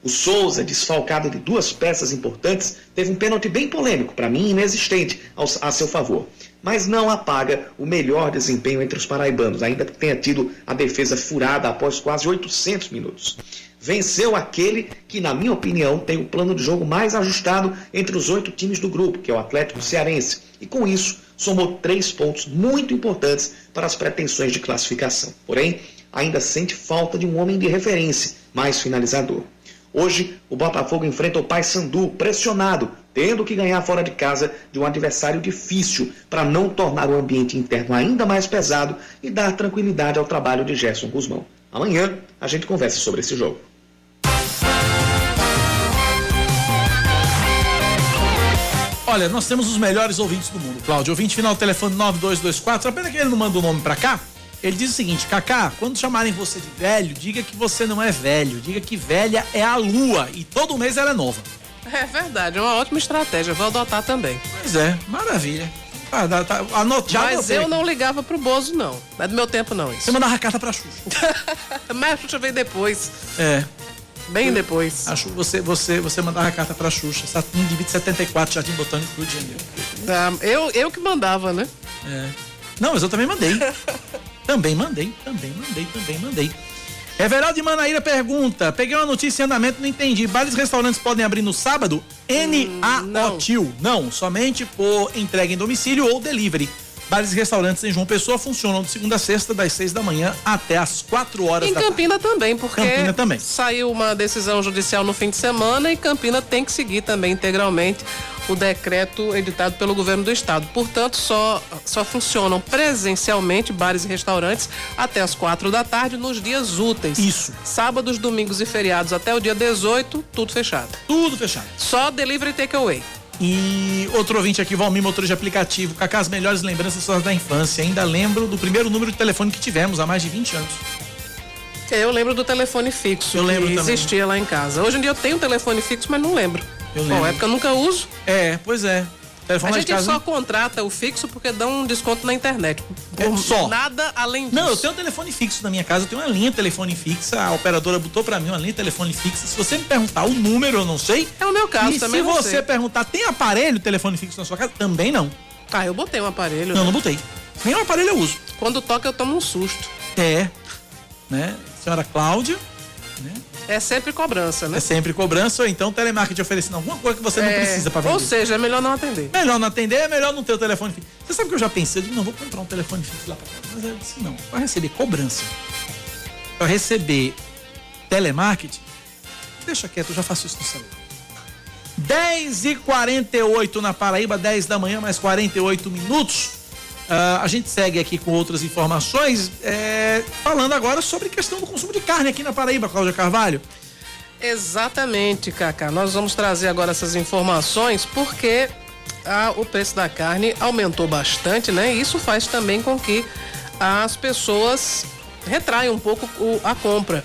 O Souza, desfalcado de duas peças importantes, teve um pênalti bem polêmico, para mim inexistente, a seu favor. Mas não apaga o melhor desempenho entre os paraibanos, ainda que tenha tido a defesa furada após quase 800 minutos. Venceu aquele que, na minha opinião, tem o plano de jogo mais ajustado entre os oito times do grupo, que é o Atlético Cearense, e com isso somou três pontos muito importantes para as pretensões de classificação. Porém, ainda sente falta de um homem de referência mais finalizador. Hoje, o Botafogo enfrenta o Paysandu pressionado, tendo que ganhar fora de casa de um adversário difícil para não tornar o ambiente interno ainda mais pesado e dar tranquilidade ao trabalho de Gerson Guzmão. Amanhã a gente conversa sobre esse jogo. Olha, nós temos os melhores ouvintes do mundo, Cláudio. Ouvinte final telefone 9224. Apenas que ele não manda o nome para cá, ele diz o seguinte, Kaká, quando chamarem você de velho, diga que você não é velho, diga que velha é a lua e todo mês ela é nova. É verdade, é uma ótima estratégia, vou adotar também. Pois é, maravilha. Ah, tá, anote, já Mas eu não ligava pro Bozo, não. Não é do meu tempo, não. Isso. Você mandava a carta pra Xuxa. Mas a Xuxa veio depois. É. Bem depois. Acho você, você, você mandava a carta pra Xuxa. Saturno de 74, Jardim Botânico Rio de Janeiro. Ah, eu, eu que mandava, né? É. Não, mas eu também mandei. também mandei, também mandei, também mandei. Everaldo de Manaíra pergunta: peguei uma notícia em andamento, não entendi. Bares e restaurantes podem abrir no sábado? N-A-O-TIL. Não, somente por entrega em domicílio ou delivery. Bares e restaurantes em João Pessoa funcionam de segunda a sexta, das seis da manhã até as quatro horas em da Campina tarde. também, porque Campina também. saiu uma decisão judicial no fim de semana e Campina tem que seguir também integralmente o decreto editado pelo governo do estado. Portanto, só, só funcionam presencialmente bares e restaurantes até as quatro da tarde nos dias úteis. Isso. Sábados, domingos e feriados até o dia 18, tudo fechado. Tudo fechado. Só delivery takeaway. E outro ouvinte aqui, Valmir, motor de aplicativo. Cacá, as melhores lembranças suas da infância. Ainda lembro do primeiro número de telefone que tivemos há mais de 20 anos. Eu lembro do telefone fixo Eu lembro que também. existia lá em casa. Hoje em dia eu tenho um telefone fixo, mas não lembro. Eu Bom, lembro. é porque eu nunca uso. É, pois é. Telefone a gente casa. só contrata o fixo porque dá um desconto na internet. É Por só. Nada além disso. Não, eu tenho um telefone fixo na minha casa, eu tenho uma linha de telefone fixa, a operadora botou pra mim uma linha de telefone fixa. Se você me perguntar o número, eu não sei. É o meu caso e também. se você sei. perguntar, tem aparelho telefone fixo na sua casa? Também não. Ah, eu botei um aparelho. Não, né? não botei. Nenhum aparelho eu uso. Quando toca, eu tomo um susto. É, né? Senhora Cláudia, É sempre cobrança, né? é sempre cobrança ou então telemarketing oferecendo alguma coisa que você não É, precisa pra vender. Ou seja, é melhor não atender. Melhor não atender, é melhor não ter o telefone fixo. Você sabe que eu já pensei, eu digo, não, vou comprar um telefone fixo lá pra casa. Mas eu disse, não, pra receber cobrança, pra receber telemarketing, deixa quieto, eu já faço isso no celular. 10 e 48 na Paraíba, 10 da manhã, mais 48 minutos. Ah, a gente segue aqui com outras informações, é, falando agora sobre questão do consumo de carne aqui na Paraíba, Cláudia Carvalho. Exatamente, Cacá. Nós vamos trazer agora essas informações porque ah, o preço da carne aumentou bastante, né? E isso faz também com que as pessoas retraiam um pouco o- a compra.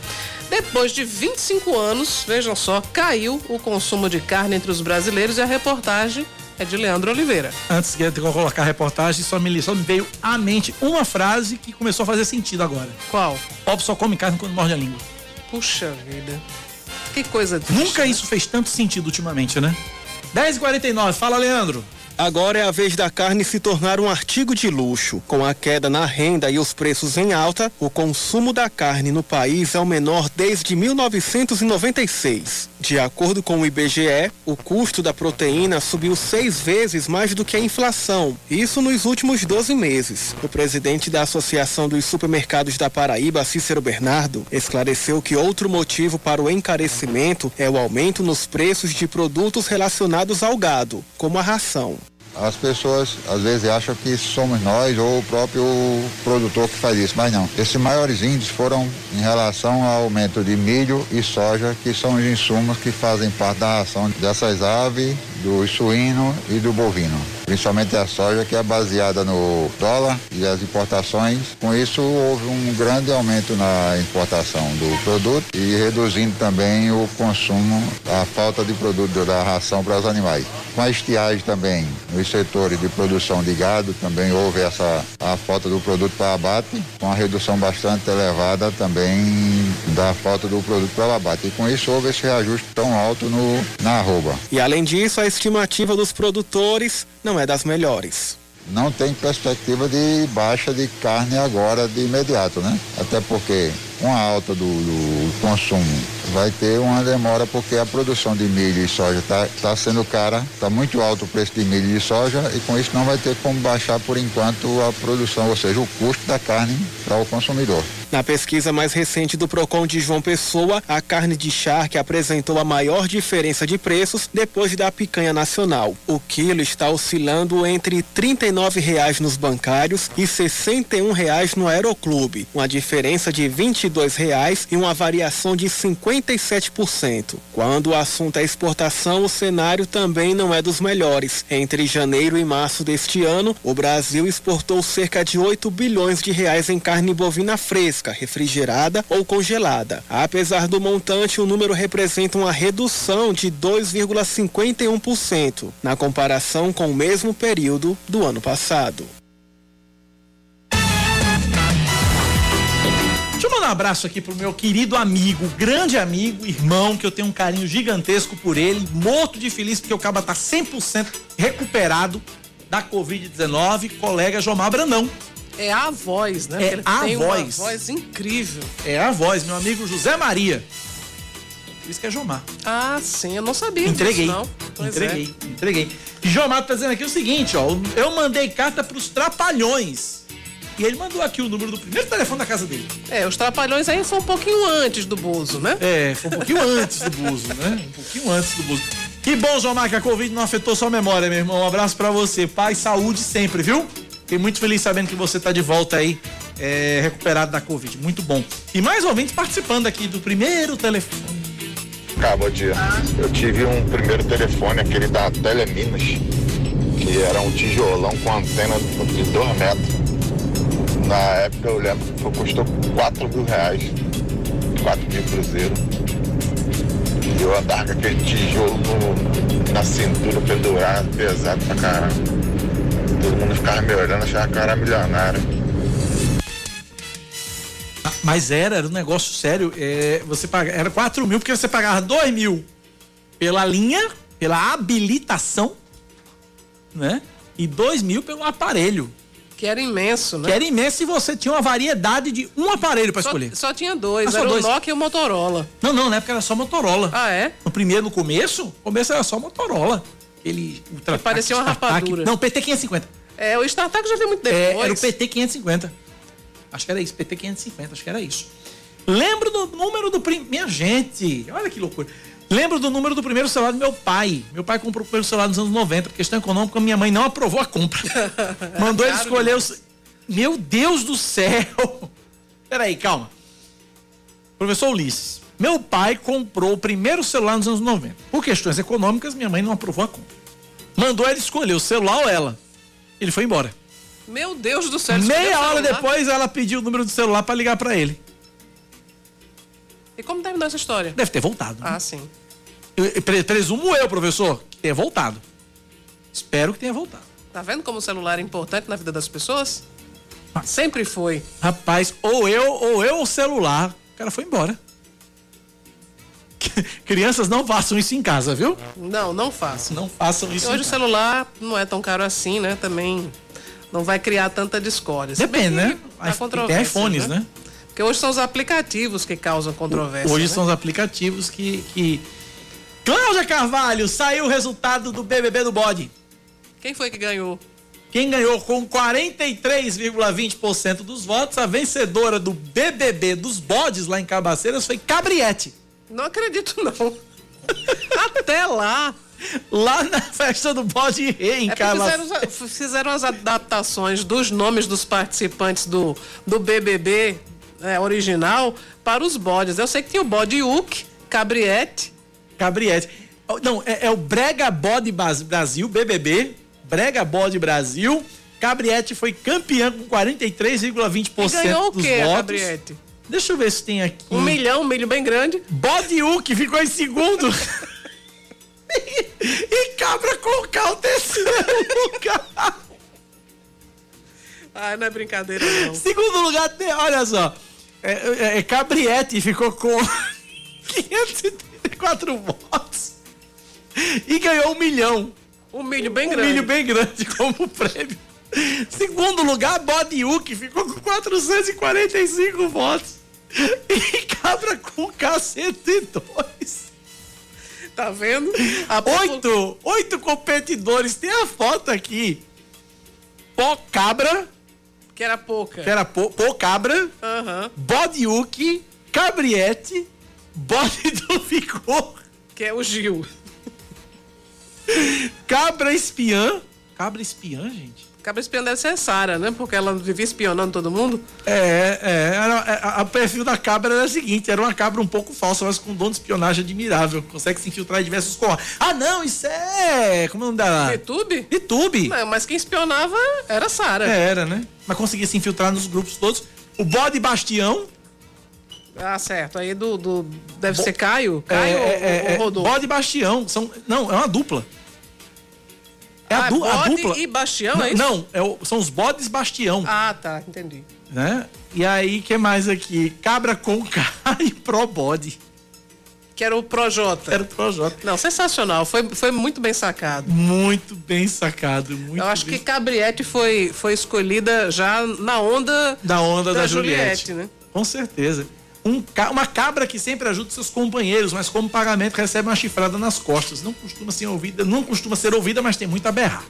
Depois de 25 anos, vejam só, caiu o consumo de carne entre os brasileiros e a reportagem é de Leandro Oliveira. Antes de eu colocar a reportagem, só me, só me veio à mente uma frase que começou a fazer sentido agora. Qual? Pobre só come carne quando morde a língua. Puxa vida. Que coisa triste. Nunca isso fez tanto sentido ultimamente, né? 10h49, fala Leandro. Agora é a vez da carne se tornar um artigo de luxo. Com a queda na renda e os preços em alta, o consumo da carne no país é o menor desde 1996. De acordo com o IBGE, o custo da proteína subiu seis vezes mais do que a inflação, isso nos últimos 12 meses. O presidente da Associação dos Supermercados da Paraíba, Cícero Bernardo, esclareceu que outro motivo para o encarecimento é o aumento nos preços de produtos relacionados ao gado, como a ração. As pessoas às vezes acham que somos nós ou o próprio produtor que faz isso, mas não. Esses maiores índices foram em relação ao aumento de milho e soja, que são os insumos que fazem parte da ração dessas aves, do suíno e do bovino. Principalmente a soja, que é baseada no dólar e as importações. Com isso, houve um grande aumento na importação do produto e reduzindo também o consumo, a falta de produto da ração para os animais. Com a estiagem também, nos setores de produção de gado, também houve essa a falta do produto para abate, com a redução bastante elevada também da falta do produto para abate. E com isso houve esse reajuste tão alto no, na arroba. E além disso, a estimativa dos produtores não é das melhores. não tem perspectiva de baixa de carne agora de imediato, né? Até porque com a alta do, do consumo vai ter uma demora porque a produção de milho e soja está tá sendo cara, está muito alto o preço de milho e soja e com isso não vai ter como baixar por enquanto a produção, ou seja, o custo da carne para o consumidor. Na pesquisa mais recente do Procon de João Pessoa, a carne de charque apresentou a maior diferença de preços depois da picanha nacional. O quilo está oscilando entre 39 reais nos bancários e 61 reais no Aeroclube, uma diferença de 22 reais e uma variação de 57%. Quando o assunto é exportação, o cenário também não é dos melhores. Entre janeiro e março deste ano, o Brasil exportou cerca de 8 bilhões de reais em carne bovina fresca, refrigerada ou congelada. Apesar do montante, o número representa uma redução de 2,51% na comparação com o mesmo período do ano passado. Deixa eu mandar um abraço aqui pro meu querido amigo, grande amigo, irmão, que eu tenho um carinho gigantesco por ele, morto de feliz porque o Caba tá 100% recuperado da Covid-19, colega Jomar Brandão. É a voz, né? É Ele a tem voz. uma voz incrível. É a voz, meu amigo José Maria. Por isso que é Jomar. Ah, sim, eu não sabia Entreguei. disso, não. Pois é. entreguei, entreguei. Jomar tá dizendo aqui o seguinte, ó. Eu mandei carta pros trapalhões. E ele mandou aqui o número do primeiro telefone da casa dele. É, os trapalhões aí são um pouquinho antes do Bozo, né? É, foi um pouquinho antes do Buzo, né? Um pouquinho antes do Buzo. Que bom, Jomar, que a Covid não afetou sua memória, meu irmão. Um abraço pra você. Paz, saúde sempre, viu? Fiquei muito feliz sabendo que você tá de volta aí, é, recuperado da Covid. Muito bom. E mais ouvintes participando aqui do primeiro telefone. Cara, bom dia. Eu tive um primeiro telefone, aquele da Teleminas, que era um tijolão com antena de 2 metros. Na época eu lembro que custou 4 mil reais, 4 mil cruzeiro. E eu andava com aquele tijolo no- na cintura pendurado, pesado pra caramba. Todo mundo ficava me olhando, achava que eu era milionário. Mas era, era um negócio sério. É, você paga, era 4 mil, porque você pagava 2 mil pela linha, pela habilitação, né? E 2 mil pelo aparelho. Que era imenso, né? Que era imenso e você tinha uma variedade de um aparelho pra Só, escolher. só tinha dois, Ah, só era dois. o Nokia e o Motorola. Não, não, na época era só Motorola. Ah, é? No primeiro, no começo, no começo era só Motorola. Ele Que parecia uma rapadura. Não, PT 550. É, o StarTAC já veio muito É, depois. era o PT 550. Acho que era isso, PT 550, acho que era isso. Lembro do número do primeiro. Minha gente, olha que loucura. Lembro do número do primeiro celular do meu pai. Meu pai comprou o primeiro celular nos anos 90, por questão econômica, minha mãe não aprovou a compra. Mandou ele escolher os. Meu Deus do céu! Peraí, calma. Professor Ulisses, meu pai comprou o primeiro celular nos anos 90. Por questões econômicas, minha mãe não aprovou a compra. Mandou ele escolher o celular ou ela. Ele foi embora. Meu Deus do céu. Meia hora depois, ela pediu o número do celular pra ligar pra ele. E como terminou essa história? Deve ter voltado. né? Ah, sim. Eu- presumo eu, professor, que tenha voltado. Espero que tenha voltado. Tá vendo como o celular é importante na vida das pessoas? Sempre foi. Rapaz, ou eu, ou eu, o celular. O cara foi embora. Crianças não façam isso em casa, viu? Não, não faço. Não façam isso. Hoje em o celular não é tão caro assim, né? Também não vai criar tanta discórdia. Depende, né? Tem iPhones, né? Porque hoje são os aplicativos que causam controvérsia. Hoje né? são os aplicativos que, que. Cláudia Carvalho, saiu o resultado do BBB do bode. Quem foi que ganhou? Quem ganhou com 43,20% dos votos, a vencedora do BBB dos bodes lá em Cabaceiras foi Cabriete. Não acredito, não. Até lá. Lá na festa do bode rei em É Cabaceiras. fizeram, fizeram as adaptações dos nomes dos participantes do, do BBB é, original para os bodes. Eu sei que tinha o bode Uc, Cabriete. Cabriete. Não, é, é o Brega Bode Brasil, BBB. Brega Bode Brasil. Cabriete foi campeã com 43,20% E ganhou o dos quê, votos. Cabriete? Deixa eu ver se tem aqui. Um milhão, um milho bem grande. Bode Uc ficou em segundo. e Cabra Concal o terceiro lugar. Ah, não é brincadeira, não. Segundo lugar, tem, olha só. É, é, é Cabriete ficou com 534 votos. E ganhou um milhão. Um milho bem um grande. milho bem grande como prêmio. Segundo lugar, Bodiuk ficou com 445 votos. E Cabra com K102. Tá vendo? Oito, oito competidores. Tem a foto aqui. Pó Cabra, Que era pouca. que era Pó, Pó Cabra, Aham. Bodiuk, Cabriete, Bode do Vigor, Que é o Gil. Cabra Espiã. Cabra Espiã, gente? Cabra espiã deve ser a Sara, né? Porque ela vivia espionando todo mundo. É, é. Era, é, a- o perfil da cabra era o seguinte: era uma cabra um pouco falsa, mas com um dom de espionagem admirável. Consegue se infiltrar em diversos corres. Ah, não, isso é. Como é o nome da. YouTube? YouTube. Não, mas quem espionava era a Sara. É, era, né? Mas conseguia se infiltrar nos grupos todos. O bode Bastião. Ah, certo. Aí do. do deve ser Caio? Caio é, ou, é, ou é, Rodolfo? Bode Bastião. São, não, é uma dupla. É a, Ah, du- a bode dupla. e Bastião, não, é isso? Não, é o- são os bodes Bastião. Ah, tá. Entendi. né? E aí, que mais aqui? Cabra com K e Pro Body. Que era o Projota. Era o Projota. Não, sensacional. Foi, foi muito bem sacado. Muito bem sacado. Muito Eu acho bem... que Cabriette foi, foi escolhida já na onda da onda da, da Juliette. Juliette, né? Com certeza. Um, uma cabra que sempre ajuda seus companheiros, mas como pagamento recebe uma chifrada nas costas. Não costuma ser ouvida, não costuma ser ouvida, mas tem muito a berrar.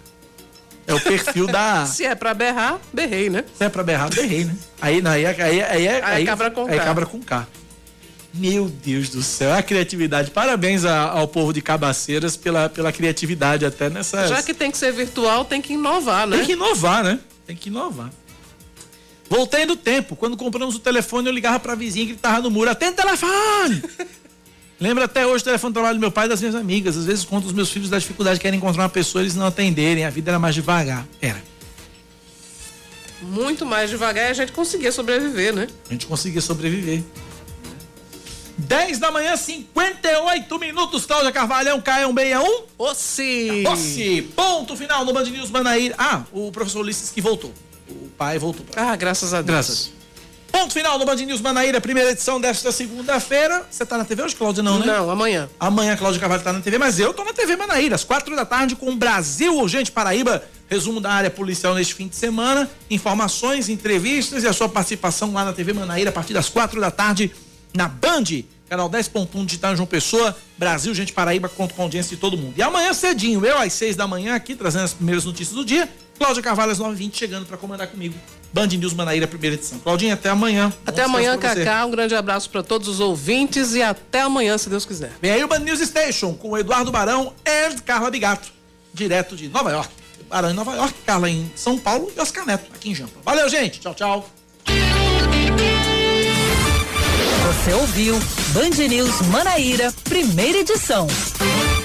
É o perfil da. Se é pra berrar, berrei, né? Se é pra berrar, berrei, né? Aí, não, aí, aí, aí, aí, Aí é cabra com aí K. cabra com K. Meu Deus do céu, a criatividade. Parabéns a- ao povo de Cabaceiras pela, pela criatividade até nessa. Já que tem que ser virtual, tem que inovar, né? Tem que inovar, né? Tem que inovar. Voltei no tempo. Quando compramos o telefone, eu ligava pra vizinha e gritava no muro: atende o telefone! Lembro até hoje o telefone do trabalho do meu pai e das minhas amigas. Às vezes conto os meus filhos da dificuldade de querem encontrar uma pessoa eles não atenderem. A vida era mais devagar. Era. Muito mais devagar e a gente conseguia sobreviver, né? A gente conseguia sobreviver. 10 da manhã, 58 minutos, Cláudia Carvalhão, K161. Ossi! Ossi! Ponto final no Band News Manaíra. Ah, o professor Ulisses que voltou. O pai voltou. Ah, graças a Deus. Graças. Ponto final no Band News Manaíra, primeira edição desta segunda-feira. Você tá na TV hoje, Cláudia? Não, né? Não, amanhã. Amanhã, Cláudia Carvalho tá na TV, mas eu tô na TV Manaíra, às quatro da tarde, com Brasil Urgente Paraíba. Resumo da área policial neste fim de semana. Informações, entrevistas e a sua participação lá na TV Manaíra a partir das quatro da tarde na Band, canal 10.1 digital João Pessoa, Brasil, gente Paraíba, conto com a audiência de todo mundo. E amanhã cedinho, eu às seis da manhã aqui, trazendo as primeiras notícias do dia, Cláudia Carvalho às 9h20 chegando para comandar comigo. Band News Manaíra, primeira edição. Claudinha, até amanhã. Até Bom amanhã. Cacá. Um grande abraço para todos os ouvintes e até amanhã, se Deus quiser. Vem aí o Band News Station com o Eduardo Barão e Carla Bigato, direto de Nova York. Barão em Nova York, Carla em São Paulo e Oscar Neto aqui em Jampa. Valeu, gente. Tchau, tchau. Você ouviu Band News Manaíra, primeira edição.